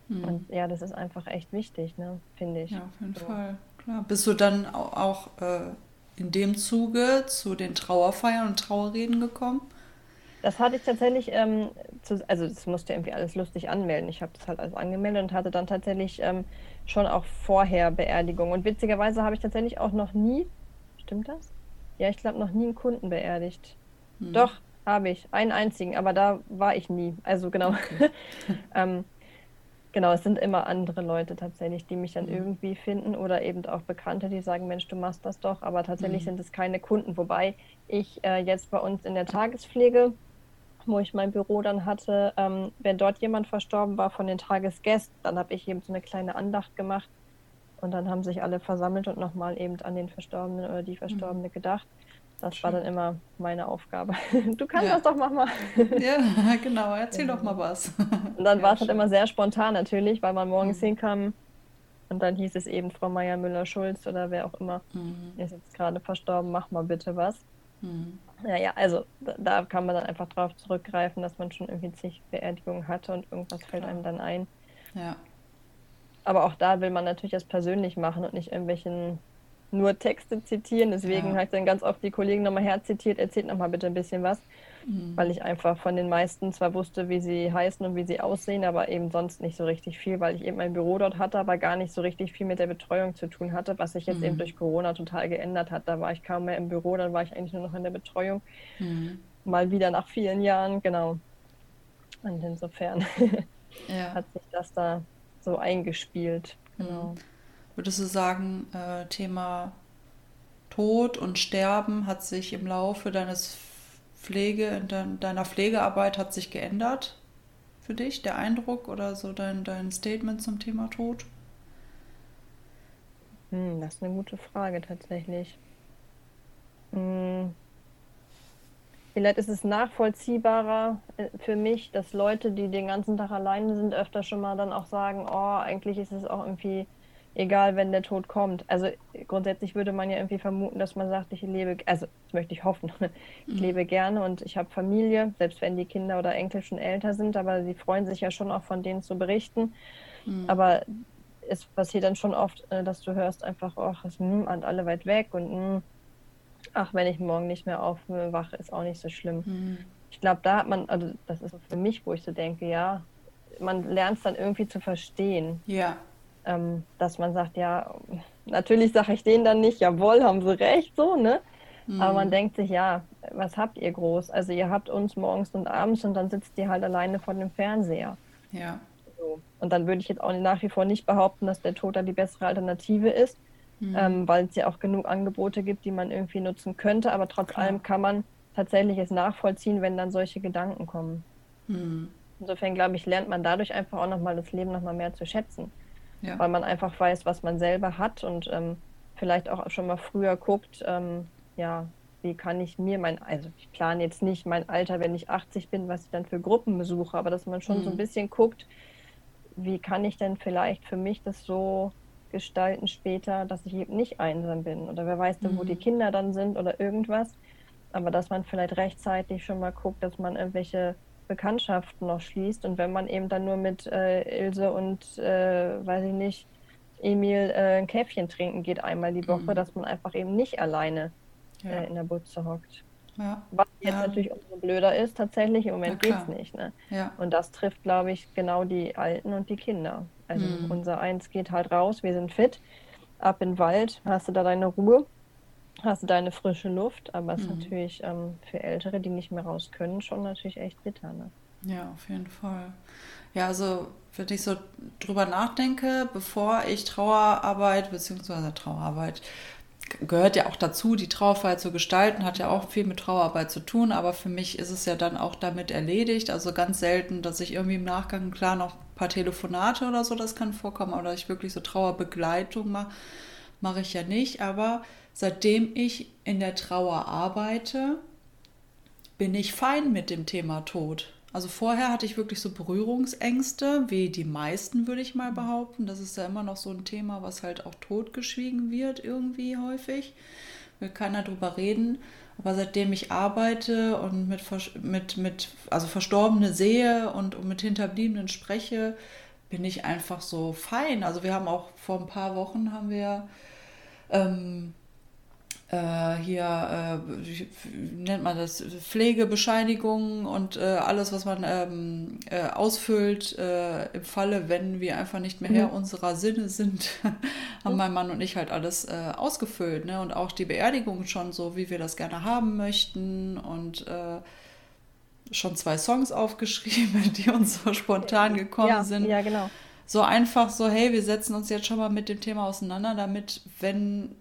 Mhm. Und ja, das ist einfach echt wichtig, ne, finde ich. Ja, auf jeden so. Fall. Klar. Bist du dann auch äh, in dem Zuge zu den Trauerfeiern und Trauerreden gekommen? Das hatte ich tatsächlich, ähm, zu, also das musste irgendwie alles lustig anmelden. Ich habe das halt alles angemeldet und hatte dann tatsächlich ähm, schon auch vorher Beerdigung. Und witzigerweise habe ich tatsächlich auch noch nie, stimmt das? Ja, ich glaube noch nie einen Kunden beerdigt. Hm. Doch, habe ich, einen einzigen, aber da war ich nie. Also genau. Okay. ähm, genau, es sind immer andere Leute tatsächlich, die mich dann mhm. irgendwie finden oder eben auch Bekannte, die sagen, Mensch, du machst das doch, aber tatsächlich mhm. sind es keine Kunden. Wobei ich äh, jetzt bei uns in der Tagespflege, wo ich mein Büro dann hatte, ähm, wenn dort jemand verstorben war von den Tagesgästen, dann habe ich eben so eine kleine Andacht gemacht und dann haben sich alle versammelt und nochmal eben an den Verstorbenen oder die. Verstorbene mhm. gedacht. Das Schön. war dann immer meine Aufgabe. Du kannst ja. das doch, mach mal. Ja, genau. Erzähl ja. doch mal was. Und dann ja, war es halt immer sehr spontan natürlich, weil man morgens mhm. hinkam und dann hieß es eben Frau Meier Müller-Schulz oder wer auch immer mhm. ist jetzt gerade verstorben, mach mal bitte was. Mhm. Ja, ja, also da, da, kann man dann einfach drauf zurückgreifen, dass man schon irgendwie zig Beerdigungen hatte und irgendwas fällt Klar. einem dann ein. Ja. Aber auch da will man natürlich das persönlich machen und nicht irgendwelchen nur Texte zitieren. Deswegen ja. habe ich dann ganz oft die Kollegen nochmal herzitiert, erzählt nochmal bitte ein bisschen was. Mhm. Weil ich einfach von den meisten zwar wusste, wie sie heißen und wie sie aussehen, aber eben sonst nicht so richtig viel, weil ich eben mein Büro dort hatte, aber gar nicht so richtig viel mit der Betreuung zu tun hatte, was sich jetzt mhm. eben durch Corona total geändert hat. Da war ich kaum mehr im Büro, dann war ich eigentlich nur noch in der Betreuung. Mhm. mal wieder nach vielen Jahren, genau. Und insofern ja. hat sich das da so eingespielt. Genau. Würdest du sagen, äh, Thema Tod und Sterben hat sich im Laufe deines Pflege, de deiner Pflegearbeit hat sich geändert für dich, der Eindruck oder so dein, dein Statement zum Thema Tod? Hm, das ist eine gute Frage tatsächlich. Hm. Vielleicht ist es nachvollziehbarer äh, für mich, dass Leute, die den ganzen Tag alleine sind, öfter schon mal dann auch sagen, oh, eigentlich ist es auch irgendwie egal, wenn der Tod kommt. Also grundsätzlich würde man ja irgendwie vermuten, dass man sagt, ich lebe, also das möchte ich hoffen, ich mhm. lebe gerne und ich habe Familie, selbst wenn die Kinder oder Enkel schon älter sind, aber sie freuen sich ja schon auch von denen zu berichten. Mhm. Aber es passiert dann schon oft, äh, dass du hörst einfach, ach, es sind alle weit weg und mh, ach, wenn ich morgen nicht mehr aufwache, ist auch nicht so schlimm. Mhm. Ich glaube, da hat man, also das ist für mich, wo ich so denke, ja, man lernt es dann irgendwie zu verstehen. Ja. Ähm, dass man sagt, ja, natürlich sage ich denen dann nicht, jawohl, haben sie recht, so, ne? Mhm. Aber man denkt sich, ja, was habt ihr groß? Also ihr habt uns morgens und abends und dann sitzt ihr halt alleine vor dem Fernseher. Ja. So. Und dann würde ich jetzt auch nach wie vor nicht behaupten, dass der Tod da die bessere Alternative ist mhm. ähm, weil es ja auch genug Angebote gibt, die man irgendwie nutzen könnte. Aber trotz Klar. allem kann man tatsächlich es nachvollziehen, wenn dann solche Gedanken kommen. Mhm. Insofern, glaube ich, lernt man dadurch einfach auch nochmal das Leben nochmal mehr zu schätzen. Ja. Weil man einfach weiß, was man selber hat und ähm, vielleicht auch schon mal früher guckt, ähm, ja, wie kann ich mir mein, also ich plane jetzt nicht mein Alter, wenn ich 80 bin, was ich dann für Gruppen besuche, aber dass man schon mhm. so ein bisschen guckt, wie kann ich denn vielleicht für mich das so gestalten später, dass ich eben nicht einsam bin. Oder wer weiß denn, wo die mhm. Kinder dann sind oder irgendwas. Aber dass man vielleicht rechtzeitig schon mal guckt, dass man irgendwelche Bekanntschaften noch schließt. Und wenn man eben dann nur mit äh, Ilse und, äh, weiß ich nicht, Emil äh, ein Käffchen trinken geht einmal die Woche, mhm. dass man einfach eben nicht alleine ja. Äh, in der Butze hockt. Ja. Was jetzt ja. natürlich umso blöder ist, tatsächlich im Moment geht es nicht. Ne? Und das trifft, glaube ich, genau die Alten und die Kinder. Also mhm. unser Eins geht halt raus, wir sind fit, ab in den Wald, hast du da deine Ruhe, hast du deine frische Luft, aber es mhm. ist natürlich ähm, für Ältere, die nicht mehr raus können, schon natürlich echt bitter. Ne? Ja, auf jeden Fall. Ja, also wenn ich so drüber nachdenke, bevor ich Trauerarbeit beziehungsweise Trauerarbeit gehört ja auch dazu, die Trauerfeier zu gestalten, hat ja auch viel mit Trauerarbeit zu tun, aber für mich ist es ja dann auch damit erledigt. Also ganz selten, dass ich irgendwie im Nachgang, klar, noch ein paar Telefonate oder so, das kann vorkommen, oder ich wirklich so Trauerbegleitung mache, mache ich ja nicht. Aber seitdem ich in der Trauer arbeite, bin ich fein mit dem Thema Tod. Also vorher hatte ich wirklich so Berührungsängste, wie die meisten, würde ich mal behaupten. Das ist ja immer noch so ein Thema, was halt auch totgeschwiegen wird, irgendwie häufig. Will keiner drüber reden. Aber seitdem ich arbeite und mit, mit, mit also Verstorbene sehe und, und mit Hinterbliebenen spreche, bin ich einfach so fein. Also wir haben auch vor ein paar Wochen haben wir ähm, äh, hier, äh, wie nennt man das, Pflegebescheinigung und äh, alles, was man ähm, äh, ausfüllt äh, im Falle, wenn wir einfach nicht mehr Herr mhm. unserer Sinne sind, haben mein Mann und ich halt alles äh, ausgefüllt. Ne? Und auch die Beerdigung schon so, wie wir das gerne haben möchten und schon zwei Songs aufgeschrieben, die uns so spontan gekommen ja, sind. Ja, genau. So einfach so, hey, wir setzen uns jetzt schon mal mit dem Thema auseinander, damit, wenn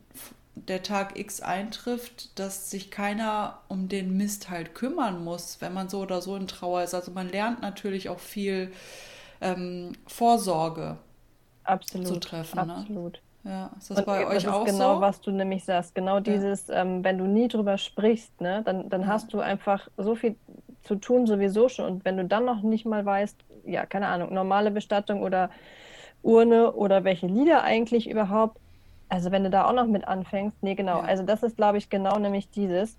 der Tag X eintrifft, dass sich keiner um den Mist halt kümmern muss, wenn man so oder so in Trauer ist. Also man lernt natürlich auch viel ähm, Vorsorge absolut, zu treffen. Ne? Absolut. Ne? Ja, ist das Und bei euch das auch genau, so? was du nämlich sagst. Genau dieses, ja. ähm, wenn du nie drüber sprichst, ne, dann, dann ja. hast du einfach so viel zu tun sowieso schon. Und wenn du dann noch nicht mal weißt, ja, keine Ahnung, normale Bestattung oder Urne oder welche Lieder eigentlich überhaupt, also wenn du da auch noch mit anfängst, nee, genau. Ja. Also das ist, glaube ich, genau nämlich dieses.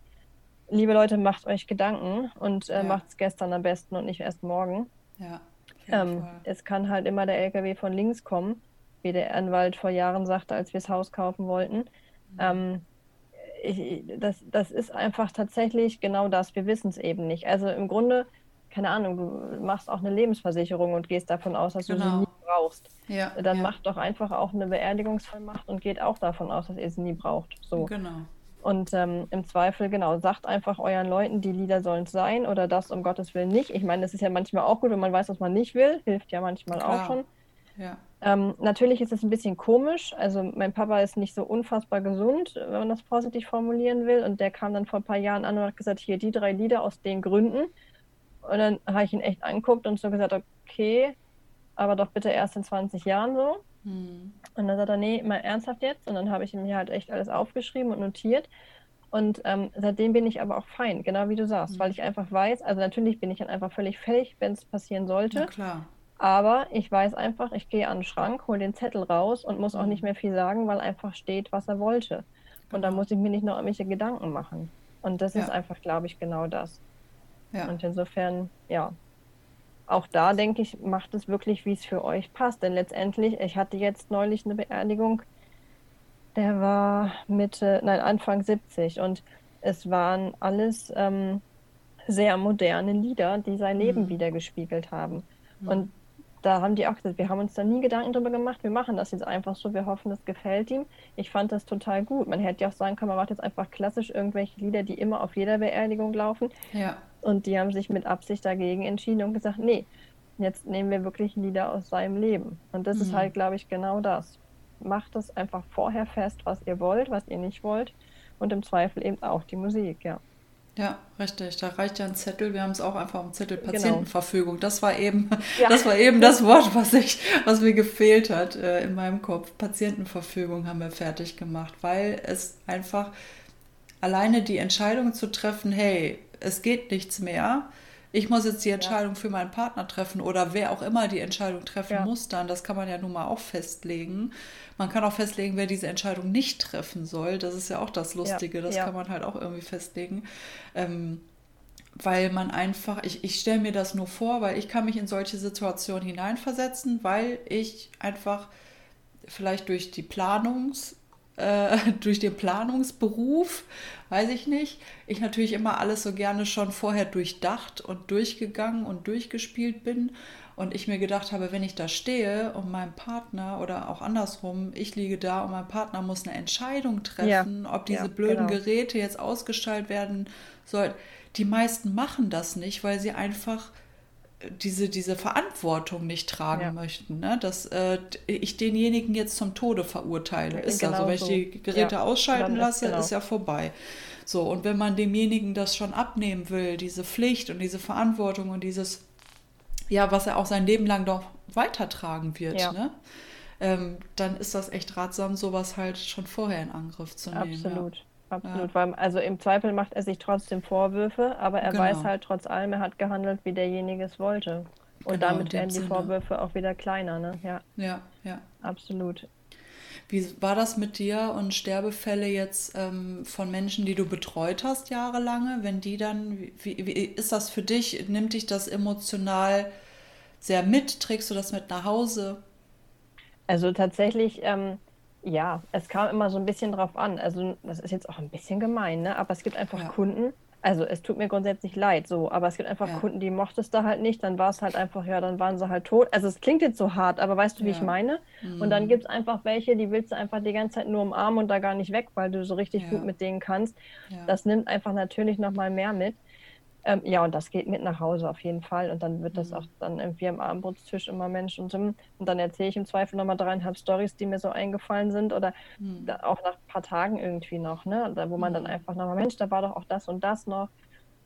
Liebe Leute, macht euch Gedanken und äh, ja. macht es gestern am besten und nicht erst morgen. Ja. Ähm, es kann halt immer der LKW von links kommen, wie der Anwalt vor Jahren sagte, als wir das Haus kaufen wollten. Mhm. Ähm, ich, das, das ist einfach tatsächlich genau das. Wir wissen es eben nicht. Also im Grunde, keine Ahnung, du machst auch eine Lebensversicherung und gehst davon aus, dass genau. du sie genau. nie brauchst, ja, dann ja. macht doch einfach auch eine Beerdigungsvollmacht und geht auch davon aus, dass ihr sie nie braucht. So. Genau. Und ähm, im Zweifel, genau, sagt einfach euren Leuten, die Lieder sollen es sein oder das um Gottes Willen nicht. Ich meine, das ist ja manchmal auch gut, wenn man weiß, was man nicht will. Hilft ja manchmal Klar. auch schon. Ja. Ähm, natürlich ist es ein bisschen komisch. Also mein Papa ist nicht so unfassbar gesund, wenn man das vorsichtig formulieren will. Und der kam dann vor ein paar Jahren an und hat gesagt, hier die drei Lieder aus den Gründen. Und dann habe ich ihn echt angeguckt und so gesagt, okay, aber doch bitte erst in 20 Jahren so. Hm. Und dann sagt er, nee, mal ernsthaft jetzt. Und dann habe ich mir halt echt alles aufgeschrieben und notiert. Und ähm, seitdem bin ich aber auch fein, genau wie du sagst, mhm. weil ich einfach weiß, also natürlich bin ich dann einfach völlig fällig, wenn es passieren sollte. klar. Aber ich weiß einfach, ich gehe an den Schrank, hole den Zettel raus und muss auch nicht mehr viel sagen, weil einfach steht, was er wollte. Und dann genau. muss ich mir nicht noch irgendwelche Gedanken machen. Und das ja. ist einfach, glaube ich, genau das. Ja. Und insofern, ja, auch da denke ich, macht es wirklich, wie es für euch passt. Denn letztendlich, ich hatte jetzt neulich eine Beerdigung, der war Mitte, nein, Anfang 70 und es waren alles ähm, sehr moderne Lieder, die sein Leben mhm. wiedergespiegelt haben. Mhm. Und da haben die auch gesagt, wir haben uns da nie Gedanken drüber gemacht, wir machen das jetzt einfach so, wir hoffen, das gefällt ihm. Ich fand das total gut. Man hätte ja auch sagen können, man macht jetzt einfach klassisch irgendwelche Lieder, die immer auf jeder Beerdigung laufen. Ja. Und die haben sich mit Absicht dagegen entschieden und gesagt, nee, jetzt nehmen wir wirklich Lieder aus seinem Leben. Und das mhm. ist halt, glaube ich, genau das. Macht es einfach vorher fest, was ihr wollt, was ihr nicht wollt. Und im Zweifel eben auch die Musik, ja. Ja, richtig. Da reicht ja ein Zettel. Wir haben es auch einfach am Zettel genau. Patientenverfügung. Genau. Das war eben, ja. das war eben das Wort, was ich, was mir gefehlt hat äh, in meinem Kopf. Patientenverfügung haben wir fertig gemacht, weil es einfach alleine die Entscheidung zu treffen, hey, es geht nichts mehr. Ich muss jetzt die Entscheidung ja. für meinen Partner treffen oder wer auch immer die Entscheidung treffen ja. muss dann. Das kann man ja nun mal auch festlegen. Man kann auch festlegen, wer diese Entscheidung nicht treffen soll. Das ist ja auch das Lustige. Das kann man halt auch irgendwie festlegen. Ähm, weil man einfach, ich, ich stelle mir das nur vor, weil ich kann mich in solche Situationen hineinversetzen, weil ich einfach vielleicht durch die Planungs- äh, durch den Planungsberuf, weiß ich nicht, ich natürlich immer alles so gerne schon vorher durchdacht und durchgegangen und durchgespielt bin. Und ich mir gedacht habe, wenn ich da stehe und mein Partner oder auch andersrum, ich liege da und mein Partner muss eine Entscheidung treffen, ja. ob diese ja, blöden genau. Geräte jetzt ausgestellt werden sollen. Die meisten machen das nicht, weil sie einfach diese, diese Verantwortung nicht tragen ja. möchten, ne? dass äh, ich denjenigen jetzt zum Tode verurteile. Ist genau ja so, wenn ich die Geräte ja. ausschalten lasse, genau. ist ja vorbei. So, und wenn man demjenigen das schon abnehmen will, diese Pflicht und diese Verantwortung und dieses, ja, was er auch sein Leben lang doch weitertragen wird, ja. ne? Ähm, dann ist das echt ratsam, sowas halt schon vorher in Angriff zu nehmen. Absolut. Absolut, ja. weil also im Zweifel macht er sich trotzdem Vorwürfe, aber er genau. weiß halt trotz allem, er hat gehandelt, wie derjenige es wollte. Und genau, damit werden die Sinne. Vorwürfe auch wieder kleiner, ne? Ja. Ja, ja. Absolut. Wie war das mit dir und Sterbefälle jetzt ähm, von Menschen, die du betreut hast jahrelange? Wenn die dann, wie, wie ist das für dich? Nimmt dich das emotional sehr mit? Trägst du das mit nach Hause? Also tatsächlich, ähm, ja, es kam immer so ein bisschen drauf an. Also, das ist jetzt auch ein bisschen gemein, ne? Aber es gibt einfach Ja. Kunden, also es tut mir grundsätzlich leid, so, aber es gibt einfach Ja. Kunden, die mochtest du halt nicht, dann war es halt einfach, ja, dann waren sie halt tot. Also es klingt jetzt so hart, aber weißt du, wie ich meine? Und dann mhm. gibt es einfach welche, die willst du einfach die ganze Zeit nur umarmen und da gar nicht weg, weil du so richtig gut mit denen kannst. Ja. Das nimmt einfach natürlich nochmal mehr mit. Ähm, ja, und das geht mit nach Hause auf jeden Fall. Und dann wird das mhm. auch dann irgendwie am Abendbrotstisch immer Mensch und Sim. Und dann erzähle ich im Zweifel nochmal dreieinhalb Stories, die mir so eingefallen sind. Oder mhm. auch nach ein paar Tagen irgendwie noch, ne? Da, wo man mhm. dann einfach nochmal, Mensch, da war doch auch das und das noch.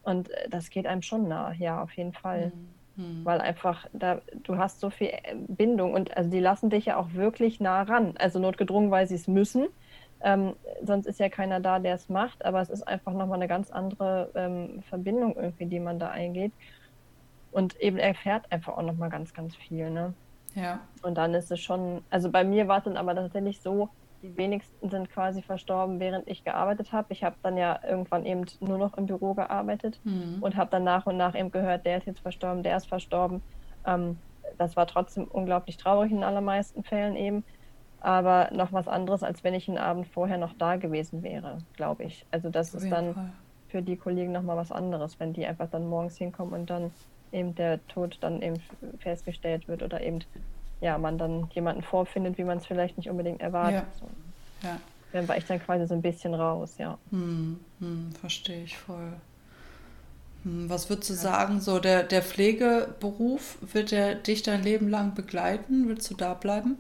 Und äh, das geht einem schon nah, ja, auf jeden Fall. Mhm. mhm. Weil einfach, da, du hast so viel äh, Bindung und also die lassen dich ja auch wirklich nah ran. Also notgedrungen, weil sie es müssen. Ähm, sonst ist ja keiner da, der es macht, aber es ist einfach nochmal eine ganz andere ähm, Verbindung irgendwie, die man da eingeht. Und eben erfährt einfach auch nochmal ganz, ganz viel. Ne? Ja. Und dann ist es schon, also bei mir war es dann aber tatsächlich so, die wenigsten sind quasi verstorben, während ich gearbeitet habe. Ich habe dann ja irgendwann eben nur noch im Büro gearbeitet mhm. und habe dann nach und nach eben gehört, der ist jetzt verstorben, der ist verstorben. Ähm, das war trotzdem unglaublich traurig in allermeisten Fällen eben aber noch was anderes, als wenn ich einen Abend vorher noch da gewesen wäre, glaube ich. Also das Auf ist dann Fall. für die Kollegen nochmal was anderes, wenn die einfach dann morgens hinkommen und dann eben der Tod dann eben festgestellt wird oder eben ja man dann jemanden vorfindet, wie man es vielleicht nicht unbedingt erwartet. Ja. ja. dann war ich dann quasi so ein bisschen raus, ja. Hm, hm, verstehe ich voll. Hm, was würdest du sagen, so der, der Pflegeberuf, wird der dich dein Leben lang begleiten? Willst du da bleiben?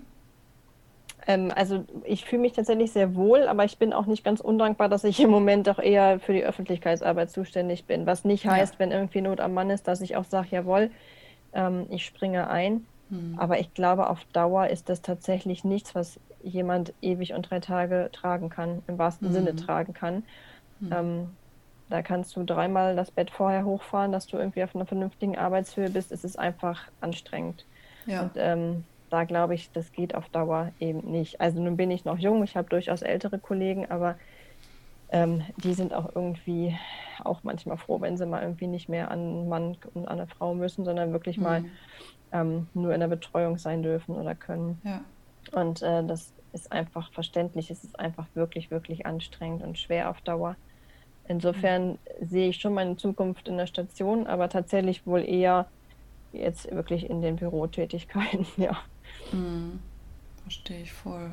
Ähm, also ich fühle mich tatsächlich sehr wohl, aber ich bin auch nicht ganz undankbar, dass ich im Moment auch eher für die Öffentlichkeitsarbeit zuständig bin. Was nicht heißt, ja. wenn irgendwie Not am Mann ist, dass ich auch sage, jawohl, ähm, ich springe ein. Hm. Aber ich glaube, auf Dauer ist das tatsächlich nichts, was jemand ewig und drei Tage tragen kann, im wahrsten hm. Sinne tragen kann. Hm. Ähm, da kannst du dreimal das Bett vorher hochfahren, dass du irgendwie auf einer vernünftigen Arbeitshöhe bist. Es ist einfach anstrengend. Ja. Und ähm, da glaube ich, das geht auf Dauer eben nicht. Also nun bin ich noch jung, ich habe durchaus ältere Kollegen, aber ähm, die sind auch irgendwie auch manchmal froh, wenn sie mal irgendwie nicht mehr an einen Mann und an eine Frau müssen, sondern wirklich mhm. mal ähm, nur in der Betreuung sein dürfen oder können. Ja. Und äh, das ist einfach verständlich. Es ist einfach wirklich, wirklich anstrengend und schwer auf Dauer. Insofern mhm. sehe ich schon meine Zukunft in der Station, aber tatsächlich wohl eher jetzt wirklich in den Bürotätigkeiten, ja. Mhm. Verstehe ich voll.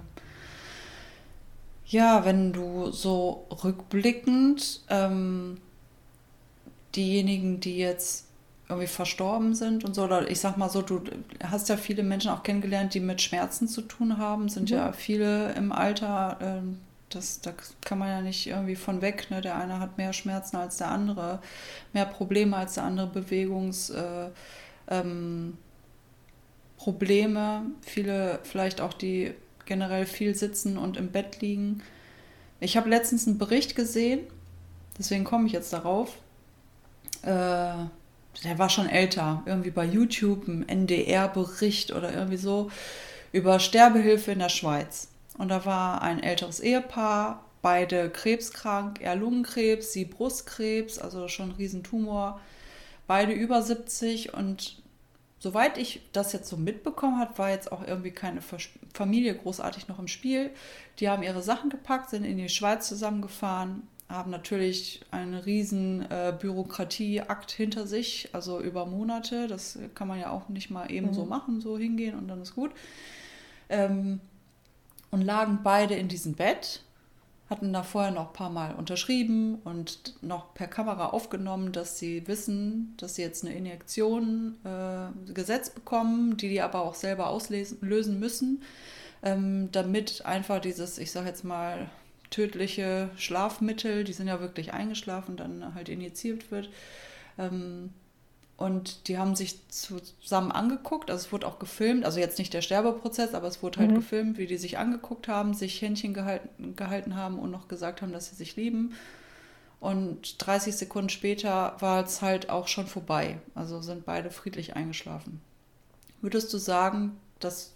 Ja, wenn du so rückblickend ähm, diejenigen, die jetzt irgendwie verstorben sind und so, oder ich sag mal so, du hast ja viele Menschen auch kennengelernt, die mit Schmerzen zu tun haben, sind mhm. ja viele im Alter, äh, das, da kann man ja nicht irgendwie von weg, ne? Der eine hat mehr Schmerzen als der andere, mehr Probleme als der andere, Bewegungs, äh, ähm, Probleme, viele vielleicht auch, die generell viel sitzen und im Bett liegen. Ich habe letztens einen Bericht gesehen, deswegen komme ich jetzt darauf. Äh, der war schon älter, irgendwie bei YouTube, ein NDR-Bericht oder irgendwie so, über Sterbehilfe in der Schweiz. Und da war ein älteres Ehepaar, beide krebskrank, er Lungenkrebs, sie Brustkrebs, also schon ein Riesentumor, beide über 70 und soweit ich das jetzt so mitbekommen habe, war jetzt auch irgendwie keine Familie großartig noch im Spiel. Die haben ihre Sachen gepackt, sind in die Schweiz zusammengefahren, haben natürlich einen riesen äh, Bürokratieakt hinter sich, also über Monate. Das kann man ja auch nicht mal eben mhm. so machen, so hingehen und dann ist gut. Ähm, und lagen beide in diesem Bett hatten da vorher noch ein paar Mal unterschrieben und noch per Kamera aufgenommen, dass sie wissen, dass sie jetzt eine Injektion äh, gesetzt bekommen, die die aber auch selber auslösen müssen, ähm, damit einfach dieses, ich sage jetzt mal, tödliche Schlafmittel, die sind ja wirklich eingeschlafen, dann halt injiziert wird, ähm, und die haben sich zusammen angeguckt, also es wurde auch gefilmt, also jetzt nicht der Sterbeprozess, aber es wurde halt mhm. gefilmt, wie die sich angeguckt haben, sich Händchen gehalten, gehalten haben und noch gesagt haben, dass sie sich lieben. Und 30 Sekunden später war es halt auch schon vorbei. Also sind beide friedlich eingeschlafen. Würdest du sagen, das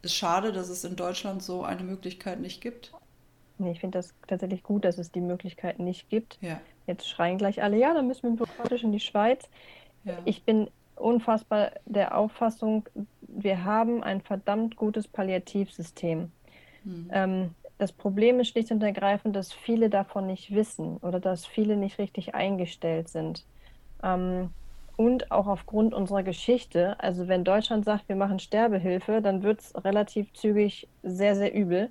ist schade, dass es in Deutschland so eine Möglichkeit nicht gibt? Nee, ich finde das tatsächlich gut, dass es die Möglichkeit nicht gibt. Ja. Jetzt schreien gleich alle, ja, dann müssen wir bürokratisch in die Schweiz. Ja. Ich bin unfassbar der Auffassung, wir haben ein verdammt gutes Palliativsystem. Mhm. Ähm, das Problem ist schlicht und ergreifend, dass viele davon nicht wissen oder dass viele nicht richtig eingestellt sind. Ähm, und auch aufgrund unserer Geschichte, also wenn Deutschland sagt, wir machen Sterbehilfe, dann wird es relativ zügig sehr, sehr übel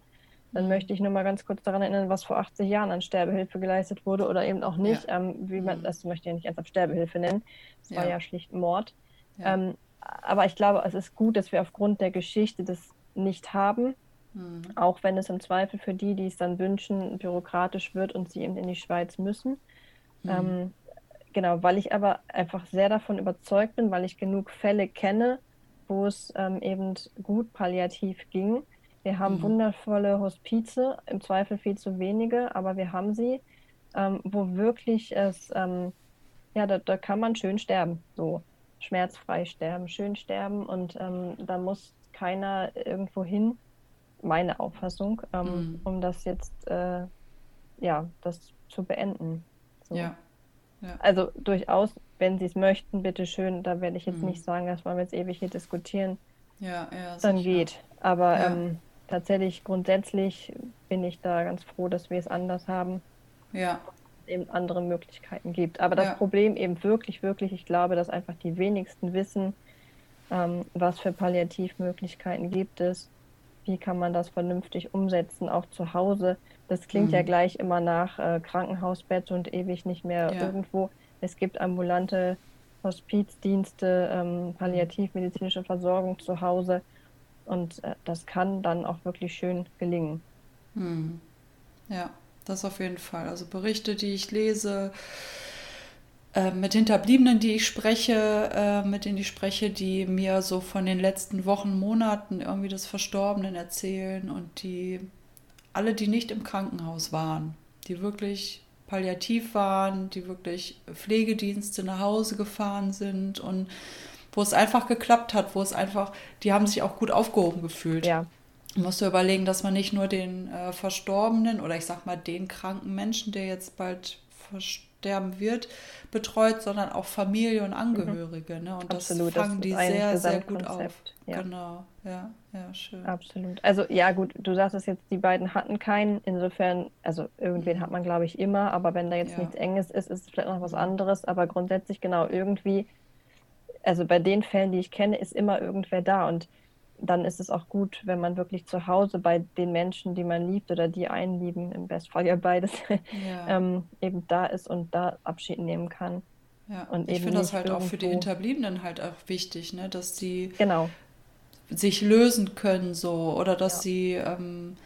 dann möchte ich nur mal ganz kurz daran erinnern, was vor 80 Jahren an Sterbehilfe geleistet wurde oder eben auch nicht. Ja. Ähm, wie man, mhm. das möchte ich ja nicht ernsthaft Sterbehilfe nennen. Es war ja schlicht Mord. Ja. Ähm, aber ich glaube, es ist gut, dass wir aufgrund der Geschichte das nicht haben. Mhm. Auch wenn es im Zweifel für die, die es dann wünschen, bürokratisch wird und sie eben in die Schweiz müssen. Mhm. Ähm, genau, weil ich aber einfach sehr davon überzeugt bin, weil ich genug Fälle kenne, wo es ähm, eben gut palliativ ging wir haben mhm. wundervolle Hospize, im Zweifel viel zu wenige, aber wir haben sie, ähm, wo wirklich es, ähm, ja, da, da, kann man schön sterben, so schmerzfrei sterben, schön sterben und ähm, da muss keiner irgendwo hin, meine Auffassung, ähm, mhm. um das jetzt, äh, ja, das zu beenden. So. Ja. ja. Also durchaus, wenn Sie es möchten, bitteschön, da werde ich jetzt mhm. nicht sagen, das wollen wir jetzt ewig hier diskutieren. Ja, ja, dann geht. Aber ja. ähm, tatsächlich grundsätzlich bin ich da ganz froh, dass wir es anders haben. Ja. Es eben andere Möglichkeiten gibt. Aber das ja. Problem eben wirklich, wirklich, ich glaube, dass einfach die wenigsten wissen, ähm, was für Palliativmöglichkeiten gibt es, wie kann man das vernünftig umsetzen, auch zu Hause. Das klingt mhm. ja gleich immer nach äh, Krankenhausbett und ewig nicht mehr ja. irgendwo. Es gibt ambulante Hospizdienste, ähm, palliativmedizinische Versorgung zu Hause und äh, das kann dann auch wirklich schön gelingen. Mhm. Ja, das auf jeden Fall. Also Berichte, die ich lese, äh, mit Hinterbliebenen, die ich spreche, äh, mit denen ich spreche, die mir so von den letzten Wochen, Monaten irgendwie des Verstorbenen erzählen und die alle, die nicht im Krankenhaus waren, die wirklich palliativ waren, die wirklich Pflegedienste nach Hause gefahren sind und wo es einfach geklappt hat, wo es einfach, die haben sich auch gut aufgehoben gefühlt. Ja. Man muss überlegen, dass man nicht nur den äh, Verstorbenen oder ich sag mal den kranken Menschen, der jetzt bald verstorben sterben wird, betreut, sondern auch Familie und Angehörige. Mhm. Ne? Und Absolut, das fangen das die sehr, sehr gut auf. Ja. Genau, ja, ja, schön. Absolut. Also ja, gut, du sagst es jetzt, die beiden hatten keinen. Insofern, also irgendwen mhm. hat man, glaube ich, immer, aber wenn da jetzt ja. nichts Enges ist, ist es vielleicht noch was anderes. Aber grundsätzlich genau, irgendwie, also bei den Fällen, die ich kenne, ist immer irgendwer da. Und dann ist es auch gut, wenn man wirklich zu Hause bei den Menschen, die man liebt oder die einen lieben, im Bestfall ja beides, ja. ähm, eben da ist und da Abschied nehmen kann. Ja, und ich finde das halt irgendwo... auch für die Hinterbliebenen halt auch wichtig, ne? dass sie genau. sich lösen können so oder dass ja. sie ähm,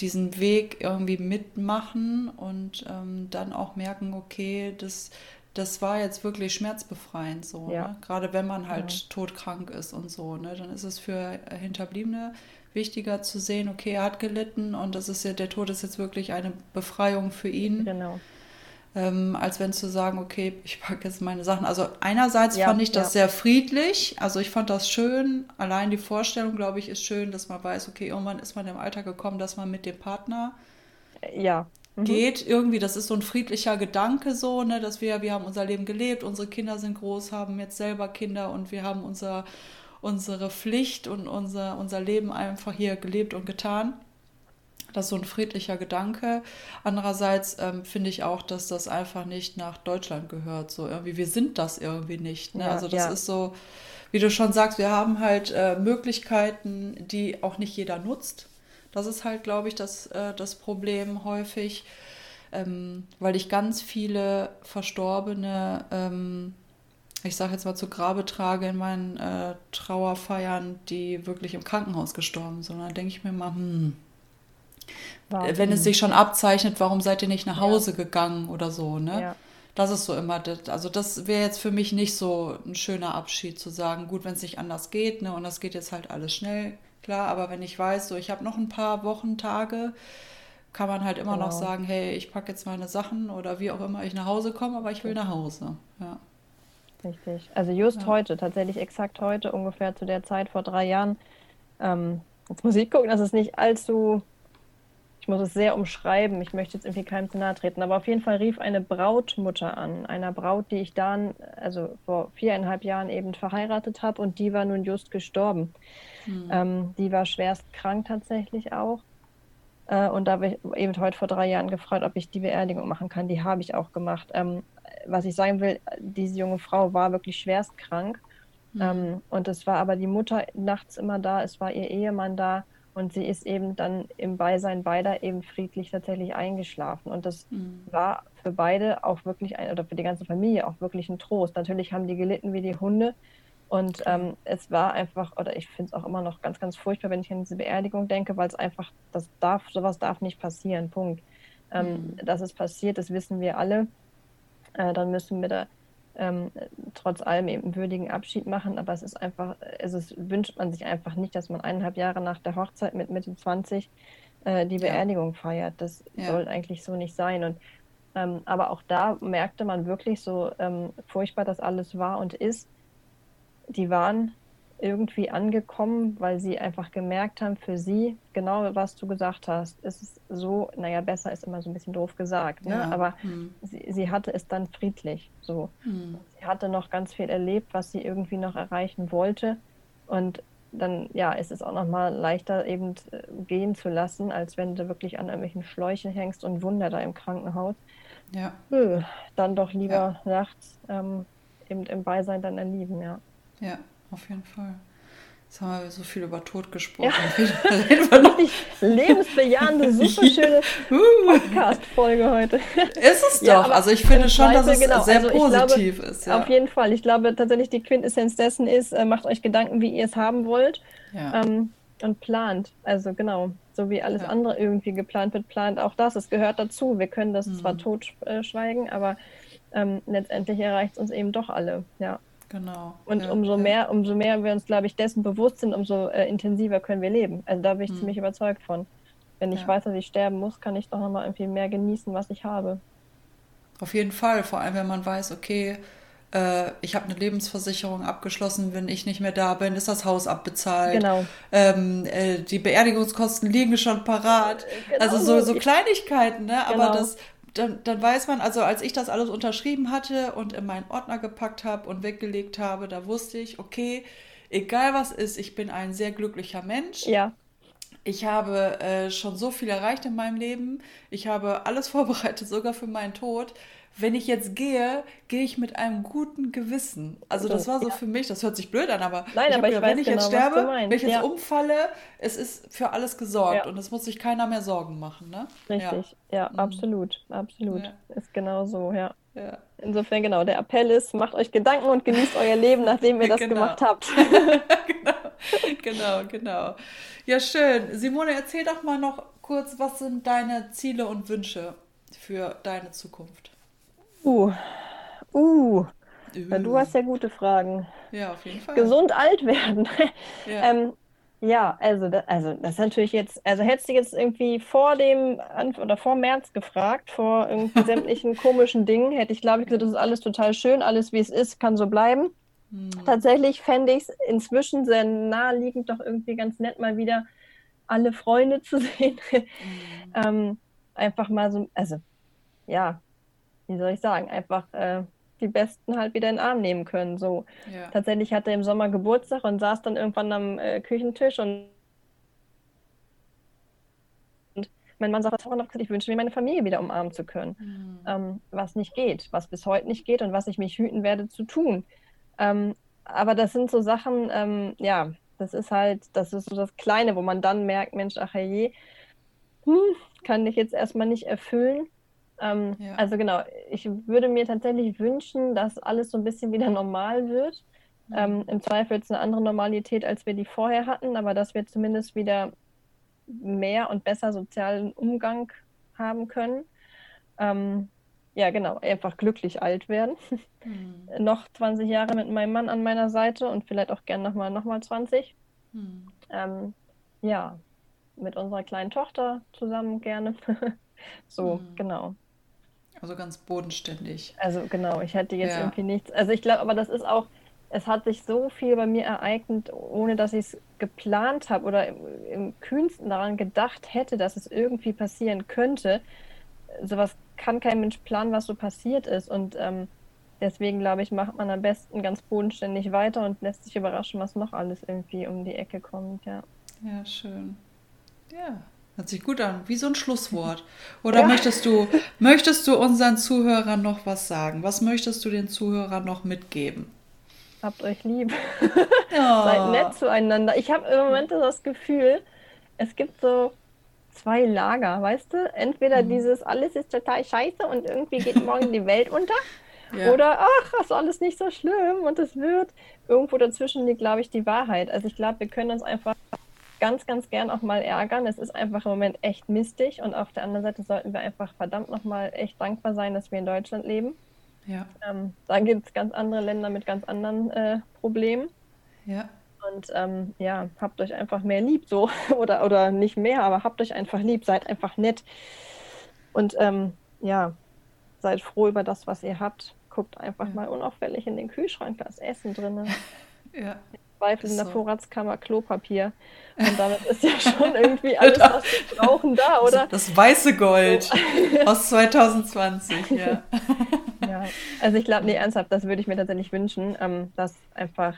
diesen Weg irgendwie mitmachen und ähm, dann auch merken, okay, das das war jetzt wirklich schmerzbefreiend so. Ja. Ne? Gerade wenn man halt ja. todkrank ist und so, ne? dann ist es für Hinterbliebene wichtiger zu sehen, okay, er hat gelitten und das ist ja, der Tod ist jetzt wirklich eine Befreiung für ihn. Genau. Ähm, als wenn zu sagen, okay, ich packe jetzt meine Sachen. Also einerseits ja, fand ich das ja. sehr friedlich, also ich fand das schön. Allein die Vorstellung, glaube ich, ist schön, dass man weiß, okay, irgendwann ist man im Alter gekommen, dass man mit dem Partner ja mhm. geht. Irgendwie, das ist so ein friedlicher Gedanke so, ne, dass wir, wir haben unser Leben gelebt, unsere Kinder sind groß, haben jetzt selber Kinder und wir haben unser, unsere Pflicht und unser, unser Leben einfach hier gelebt und getan. Das ist so ein friedlicher Gedanke. Andererseits ähm, finde ich auch, dass das einfach nicht nach Deutschland gehört. So irgendwie, wir sind das irgendwie nicht. Ne? Ja, also das ja. ist so, wie du schon sagst, wir haben halt äh, Möglichkeiten, die auch nicht jeder nutzt. Das ist halt, glaube ich, das, äh, das Problem häufig, ähm, weil ich ganz viele Verstorbene, ähm, ich sage jetzt mal zu Grabe trage in meinen äh, Trauerfeiern, die wirklich im Krankenhaus gestorben sind. Da denke ich mir mal, hm, warum? wenn es sich schon abzeichnet, warum seid ihr nicht nach Hause ja. gegangen oder so, ne? Ja. Das ist so immer, das, also das wäre jetzt für mich nicht so ein schöner Abschied zu sagen, gut, wenn es nicht anders geht, ne, und das geht jetzt halt alles schnell, klar, aber wenn ich weiß, so ich habe noch ein paar Wochen, Tage, kann man halt immer genau. noch sagen, hey, ich packe jetzt meine Sachen oder wie auch immer ich nach Hause komme, aber ich will nach Hause. Ja. Richtig. Also just ja. heute, tatsächlich exakt heute, ungefähr zu der Zeit vor drei Jahren. Ähm, jetzt muss ich gucken, dass es nicht allzu, ich muss es sehr umschreiben, ich möchte jetzt irgendwie keinem zu nahe treten, aber auf jeden Fall rief eine Brautmutter an, einer Braut, die ich dann, also vor viereinhalb Jahren eben verheiratet habe und die war nun just gestorben. Mhm. Ähm, die war schwerst krank tatsächlich auch. Äh, und da habe ich eben heute vor drei Jahren gefragt, ob ich die Beerdigung machen kann. Die habe ich auch gemacht. Ähm, was ich sagen will, diese junge Frau war wirklich schwerst krank. Mhm. Ähm, und es war aber die Mutter nachts immer da, es war ihr Ehemann da und sie ist eben dann im Beisein beider eben friedlich tatsächlich eingeschlafen. Und das mhm. war für beide auch wirklich ein, oder für die ganze Familie auch wirklich ein Trost. Natürlich haben die gelitten wie die Hunde, und ähm, es war einfach, oder ich finde es auch immer noch ganz, ganz furchtbar, wenn ich an diese Beerdigung denke, weil es einfach, das darf, sowas darf nicht passieren. Punkt. Ähm, mhm. Dass es passiert, das wissen wir alle. Äh, dann müssen wir da ähm, trotz allem eben einen würdigen Abschied machen, aber es ist einfach, also es wünscht man sich einfach nicht, dass man eineinhalb Jahre nach der Hochzeit mit Mitte 20 äh, die Beerdigung ja. feiert. Das ja. soll eigentlich so nicht sein. Und ähm, aber auch da merkte man wirklich so ähm, furchtbar, dass alles war und ist die waren irgendwie angekommen, weil sie einfach gemerkt haben, für sie, genau was du gesagt hast, ist es so, naja, besser ist immer so ein bisschen doof gesagt, ne? Ja. aber hm. sie, sie, hatte es dann friedlich so. Hm. Sie hatte noch ganz viel erlebt, was sie irgendwie noch erreichen wollte und dann, ja, ist es auch nochmal leichter eben äh, gehen zu lassen, als wenn du wirklich an irgendwelchen Schläuchen hängst und Wunder da im Krankenhaus. Ja. Dann doch lieber ja. nachts ähm, eben im Beisein dann erleben, ja. Ja, auf jeden Fall. Jetzt haben wir so viel über Tod gesprochen. Ja. Lebensbejahende, super schöne Podcast-Folge heute. Ist es doch. Ja, also ich finde schon, dass es genau. sehr also positiv glaube, ist. Ja. Auf jeden Fall. Ich glaube tatsächlich, die Quintessenz dessen ist, äh, macht euch Gedanken, wie ihr es haben wollt. Ähm, und plant. Also genau, so wie alles andere irgendwie geplant wird, plant auch das. Es gehört dazu. Wir können das mhm. zwar totschweigen, aber ähm, letztendlich erreicht es uns eben doch alle. Ja. Genau. Und ja, umso mehr, umso mehr wir uns, glaube ich, dessen bewusst sind, umso äh, intensiver können wir leben. Also da bin ich hm. ziemlich überzeugt von. Wenn ich ja. weiß, dass ich sterben muss, kann ich doch nochmal irgendwie mehr genießen, was ich habe. Auf jeden Fall, vor allem wenn man weiß, okay, äh, ich habe eine Lebensversicherung abgeschlossen, wenn ich nicht mehr da bin, ist das Haus abbezahlt. Genau. Ähm, äh, die Beerdigungskosten liegen schon parat. Genau. Also so, so Kleinigkeiten, ne? Genau. Aber das dann, dann weiß man, also als ich das alles unterschrieben hatte und in meinen Ordner gepackt habe und weggelegt habe, da wusste ich, okay, egal was ist, ich bin ein sehr glücklicher Mensch. Ja. Ich habe äh, schon so viel erreicht in meinem Leben. Ich habe alles vorbereitet, sogar für meinen Tod wenn ich jetzt gehe, gehe ich mit einem guten Gewissen. Also das war so ja. für mich, das hört sich blöd an, aber, Nein, ich aber gedacht, ich wenn ich genau, jetzt sterbe, wenn ich jetzt ja. umfalle, es ist für alles gesorgt ja. und es muss sich keiner mehr Sorgen machen. Ne? Richtig, ja, mhm. absolut, absolut. Ist genau so, ja. Insofern genau, der Appell ist, macht euch Gedanken und genießt euer Leben, nachdem ihr das genau. gemacht habt. genau, genau, genau. Ja, schön. Simone, erzähl doch mal noch kurz, was sind deine Ziele und Wünsche für deine Zukunft? Uh, uh. uh. Du hast ja gute Fragen. Ja, auf jeden Fall. Gesund alt werden. Ja, ähm, ja also, das, also das ist natürlich jetzt, also hättest du jetzt irgendwie vor dem oder vor März gefragt, vor irgendwie sämtlichen komischen Dingen, hätte ich glaube ich gesagt, das ist alles total schön, alles wie es ist, kann so bleiben. Hm. Tatsächlich fände ich es inzwischen sehr naheliegend, doch irgendwie ganz nett mal wieder alle Freunde zu sehen. Hm. ähm, einfach mal so, also ja, wie soll ich sagen, einfach äh, die Besten halt wieder in den Arm nehmen können. So. Ja. Tatsächlich hatte er im Sommer Geburtstag und saß dann irgendwann am äh, Küchentisch und mein Mann sagt, ich wünsche mir meine Familie wieder umarmen zu können. Mhm. Ähm, was nicht geht, was bis heute nicht geht und was ich mich hüten werde zu tun. Ähm, aber das sind so Sachen, ähm, ja, das ist halt, das ist so das Kleine, wo man dann merkt, Mensch, ach je, hm, kann ich jetzt erstmal nicht erfüllen. Ähm, ja. Also genau, ich würde mir tatsächlich wünschen, dass alles so ein bisschen wieder normal wird. Mhm. Ähm, Im Zweifel jetzt eine andere Normalität, als wir die vorher hatten, aber dass wir zumindest wieder mehr und besser sozialen Umgang haben können. Ähm, ja, genau, einfach glücklich alt werden. Mhm. noch 20 Jahre mit meinem Mann an meiner Seite und vielleicht auch gern nochmal noch mal 20. Mhm. Ähm, ja, mit unserer kleinen Tochter zusammen gerne. so, mhm. genau. Also ganz bodenständig. Also genau, ich hätte jetzt ja. irgendwie nichts. Also ich glaube, aber das ist auch, es hat sich so viel bei mir ereignet, ohne dass ich es geplant habe oder im, im, kühnsten daran gedacht hätte, dass es irgendwie passieren könnte. Sowas kann kein Mensch planen, was so passiert ist. Und ähm, deswegen glaube ich, macht man am besten ganz bodenständig weiter und lässt sich überraschen, was noch alles irgendwie um die Ecke kommt, ja. Ja, schön. Ja, Hört sich gut an, wie so ein Schlusswort. Oder ja. möchtest du, möchtest du unseren Zuhörern noch was sagen? Was möchtest du den Zuhörern noch mitgeben? Habt euch lieb. Ja. Seid nett zueinander. Ich habe im Moment das Gefühl, es gibt so zwei Lager, weißt du? Entweder mhm. dieses alles ist total scheiße und irgendwie geht morgen die Welt unter. Ja. Oder ach, das ist alles nicht so schlimm und es wird. Irgendwo dazwischen liegt, glaube ich, die Wahrheit. Also ich glaube, wir können uns einfach ganz, ganz gern auch mal ärgern. Es ist einfach im Moment echt mistig und auf der anderen Seite sollten wir einfach verdammt nochmal echt dankbar sein, dass wir in Deutschland leben. Ja. Ähm, da gibt es ganz andere Länder mit ganz anderen äh, Problemen. Ja. Und ähm, ja, habt euch einfach mehr lieb, so oder, oder nicht mehr, aber habt euch einfach lieb, seid einfach nett. Und ähm, ja, seid froh über das, was ihr habt. Guckt einfach ja. mal unauffällig in den Kühlschrank, da ist Essen drin. ja. Zweifel in der Vorratskammer Klopapier. Und damit ist ja schon irgendwie alles, was wir brauchen, da, oder? Das, das weiße Gold so. aus 2020, ja. ja. Also ich glaube, nee, ernsthaft, das würde ich mir tatsächlich wünschen, ähm, dass einfach,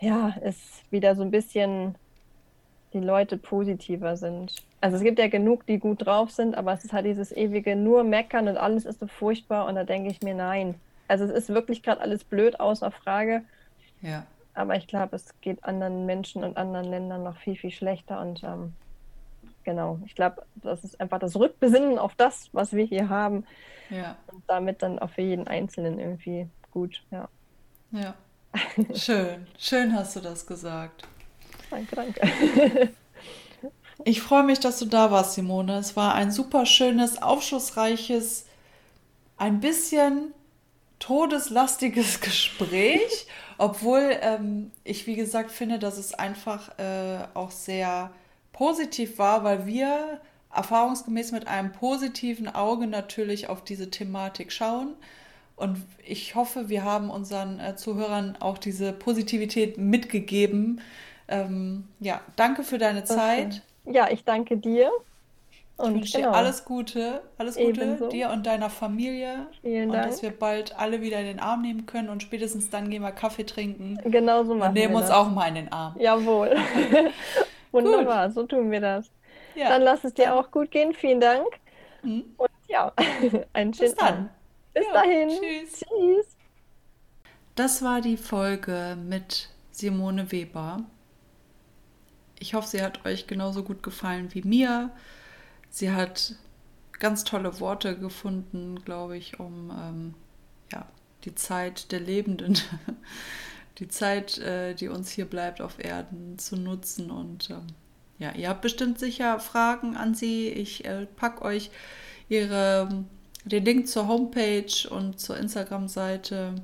ja, es wieder so ein bisschen die Leute positiver sind. Also es gibt ja genug, die gut drauf sind, aber es ist halt dieses ewige nur meckern und alles ist so furchtbar und da denke ich mir, nein. Also es ist wirklich gerade alles blöd, außer Frage. Ja. Aber ich glaube, es geht anderen Menschen und anderen Ländern noch viel, viel schlechter. Und ähm, genau, ich glaube, das ist einfach das Rückbesinnen auf das, was wir hier haben. Ja. Und damit dann auch für jeden Einzelnen irgendwie gut, ja. Ja. Schön. Schön hast du das gesagt. Danke, danke. Ich freue mich, dass du da warst, Simone. Es war ein super schönes, aufschlussreiches, ein bisschen todeslastiges Gespräch, obwohl ähm, ich, wie gesagt, finde, dass es einfach äh, auch sehr positiv war, weil wir erfahrungsgemäß mit einem positiven Auge natürlich auf diese Thematik schauen. Und ich hoffe, wir haben unseren äh, Zuhörern auch diese Positivität mitgegeben. Ähm, ja, danke für deine Zeit. Ja, ich danke dir. Und ich wünsche genau. dir alles Gute, alles Gute Ebenso. dir und deiner Familie. Vielen und Dank. dass wir bald alle wieder in den Arm nehmen können und spätestens dann gehen wir Kaffee trinken Genau so und machen nehmen wir uns das. auch mal in den Arm. Jawohl. Wunderbar, so tun wir das. Ja. Dann lass es dir auch gut gehen. Vielen Dank. Mhm. Und ja, einen schönen Bis dann. Abend. Bis Ja, dahin. tschüss. Tschüss. Das war die Folge mit Simone Weber. Ich hoffe, sie hat euch genauso gut gefallen wie mir. Sie hat ganz tolle Worte gefunden, glaube ich, um ähm, ja, die Zeit der Lebenden, die Zeit, äh, die uns hier bleibt auf Erden, zu nutzen. Und ähm, ja, ihr habt bestimmt sicher Fragen an sie. Ich äh, packe euch ihre, den Link zur Homepage und zur Instagram-Seite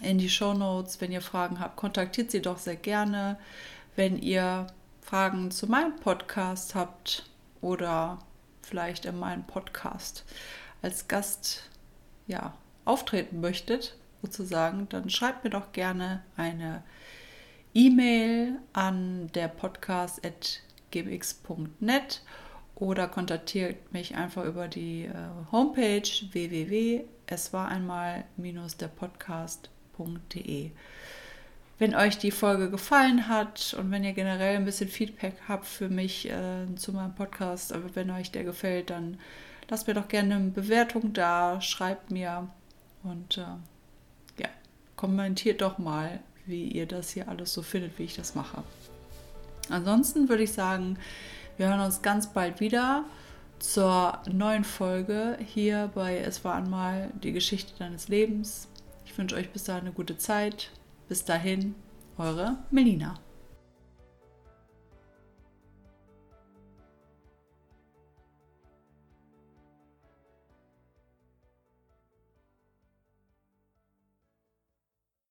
in die Show Notes. Wenn ihr Fragen habt, kontaktiert sie doch sehr gerne. Wenn ihr Fragen zu meinem Podcast habt oder vielleicht in meinem Podcast als Gast ja, auftreten möchtet, sozusagen, dann schreibt mir doch gerne eine E-Mail an der podcast.gmx.net oder kontaktiert mich einfach über die äh, Homepage www.es-war-einmal-der-podcast.de. Wenn euch die Folge gefallen hat und wenn ihr generell ein bisschen Feedback habt für mich äh, zu meinem Podcast, aber wenn euch der gefällt, dann lasst mir doch gerne eine Bewertung da, schreibt mir und äh, ja, kommentiert doch mal, wie ihr das hier alles so findet, wie ich das mache. Ansonsten würde ich sagen, wir hören uns ganz bald wieder zur neuen Folge hier bei Es war einmal die Geschichte deines Lebens. Ich wünsche euch bis dahin eine gute Zeit. Bis dahin, eure Melina.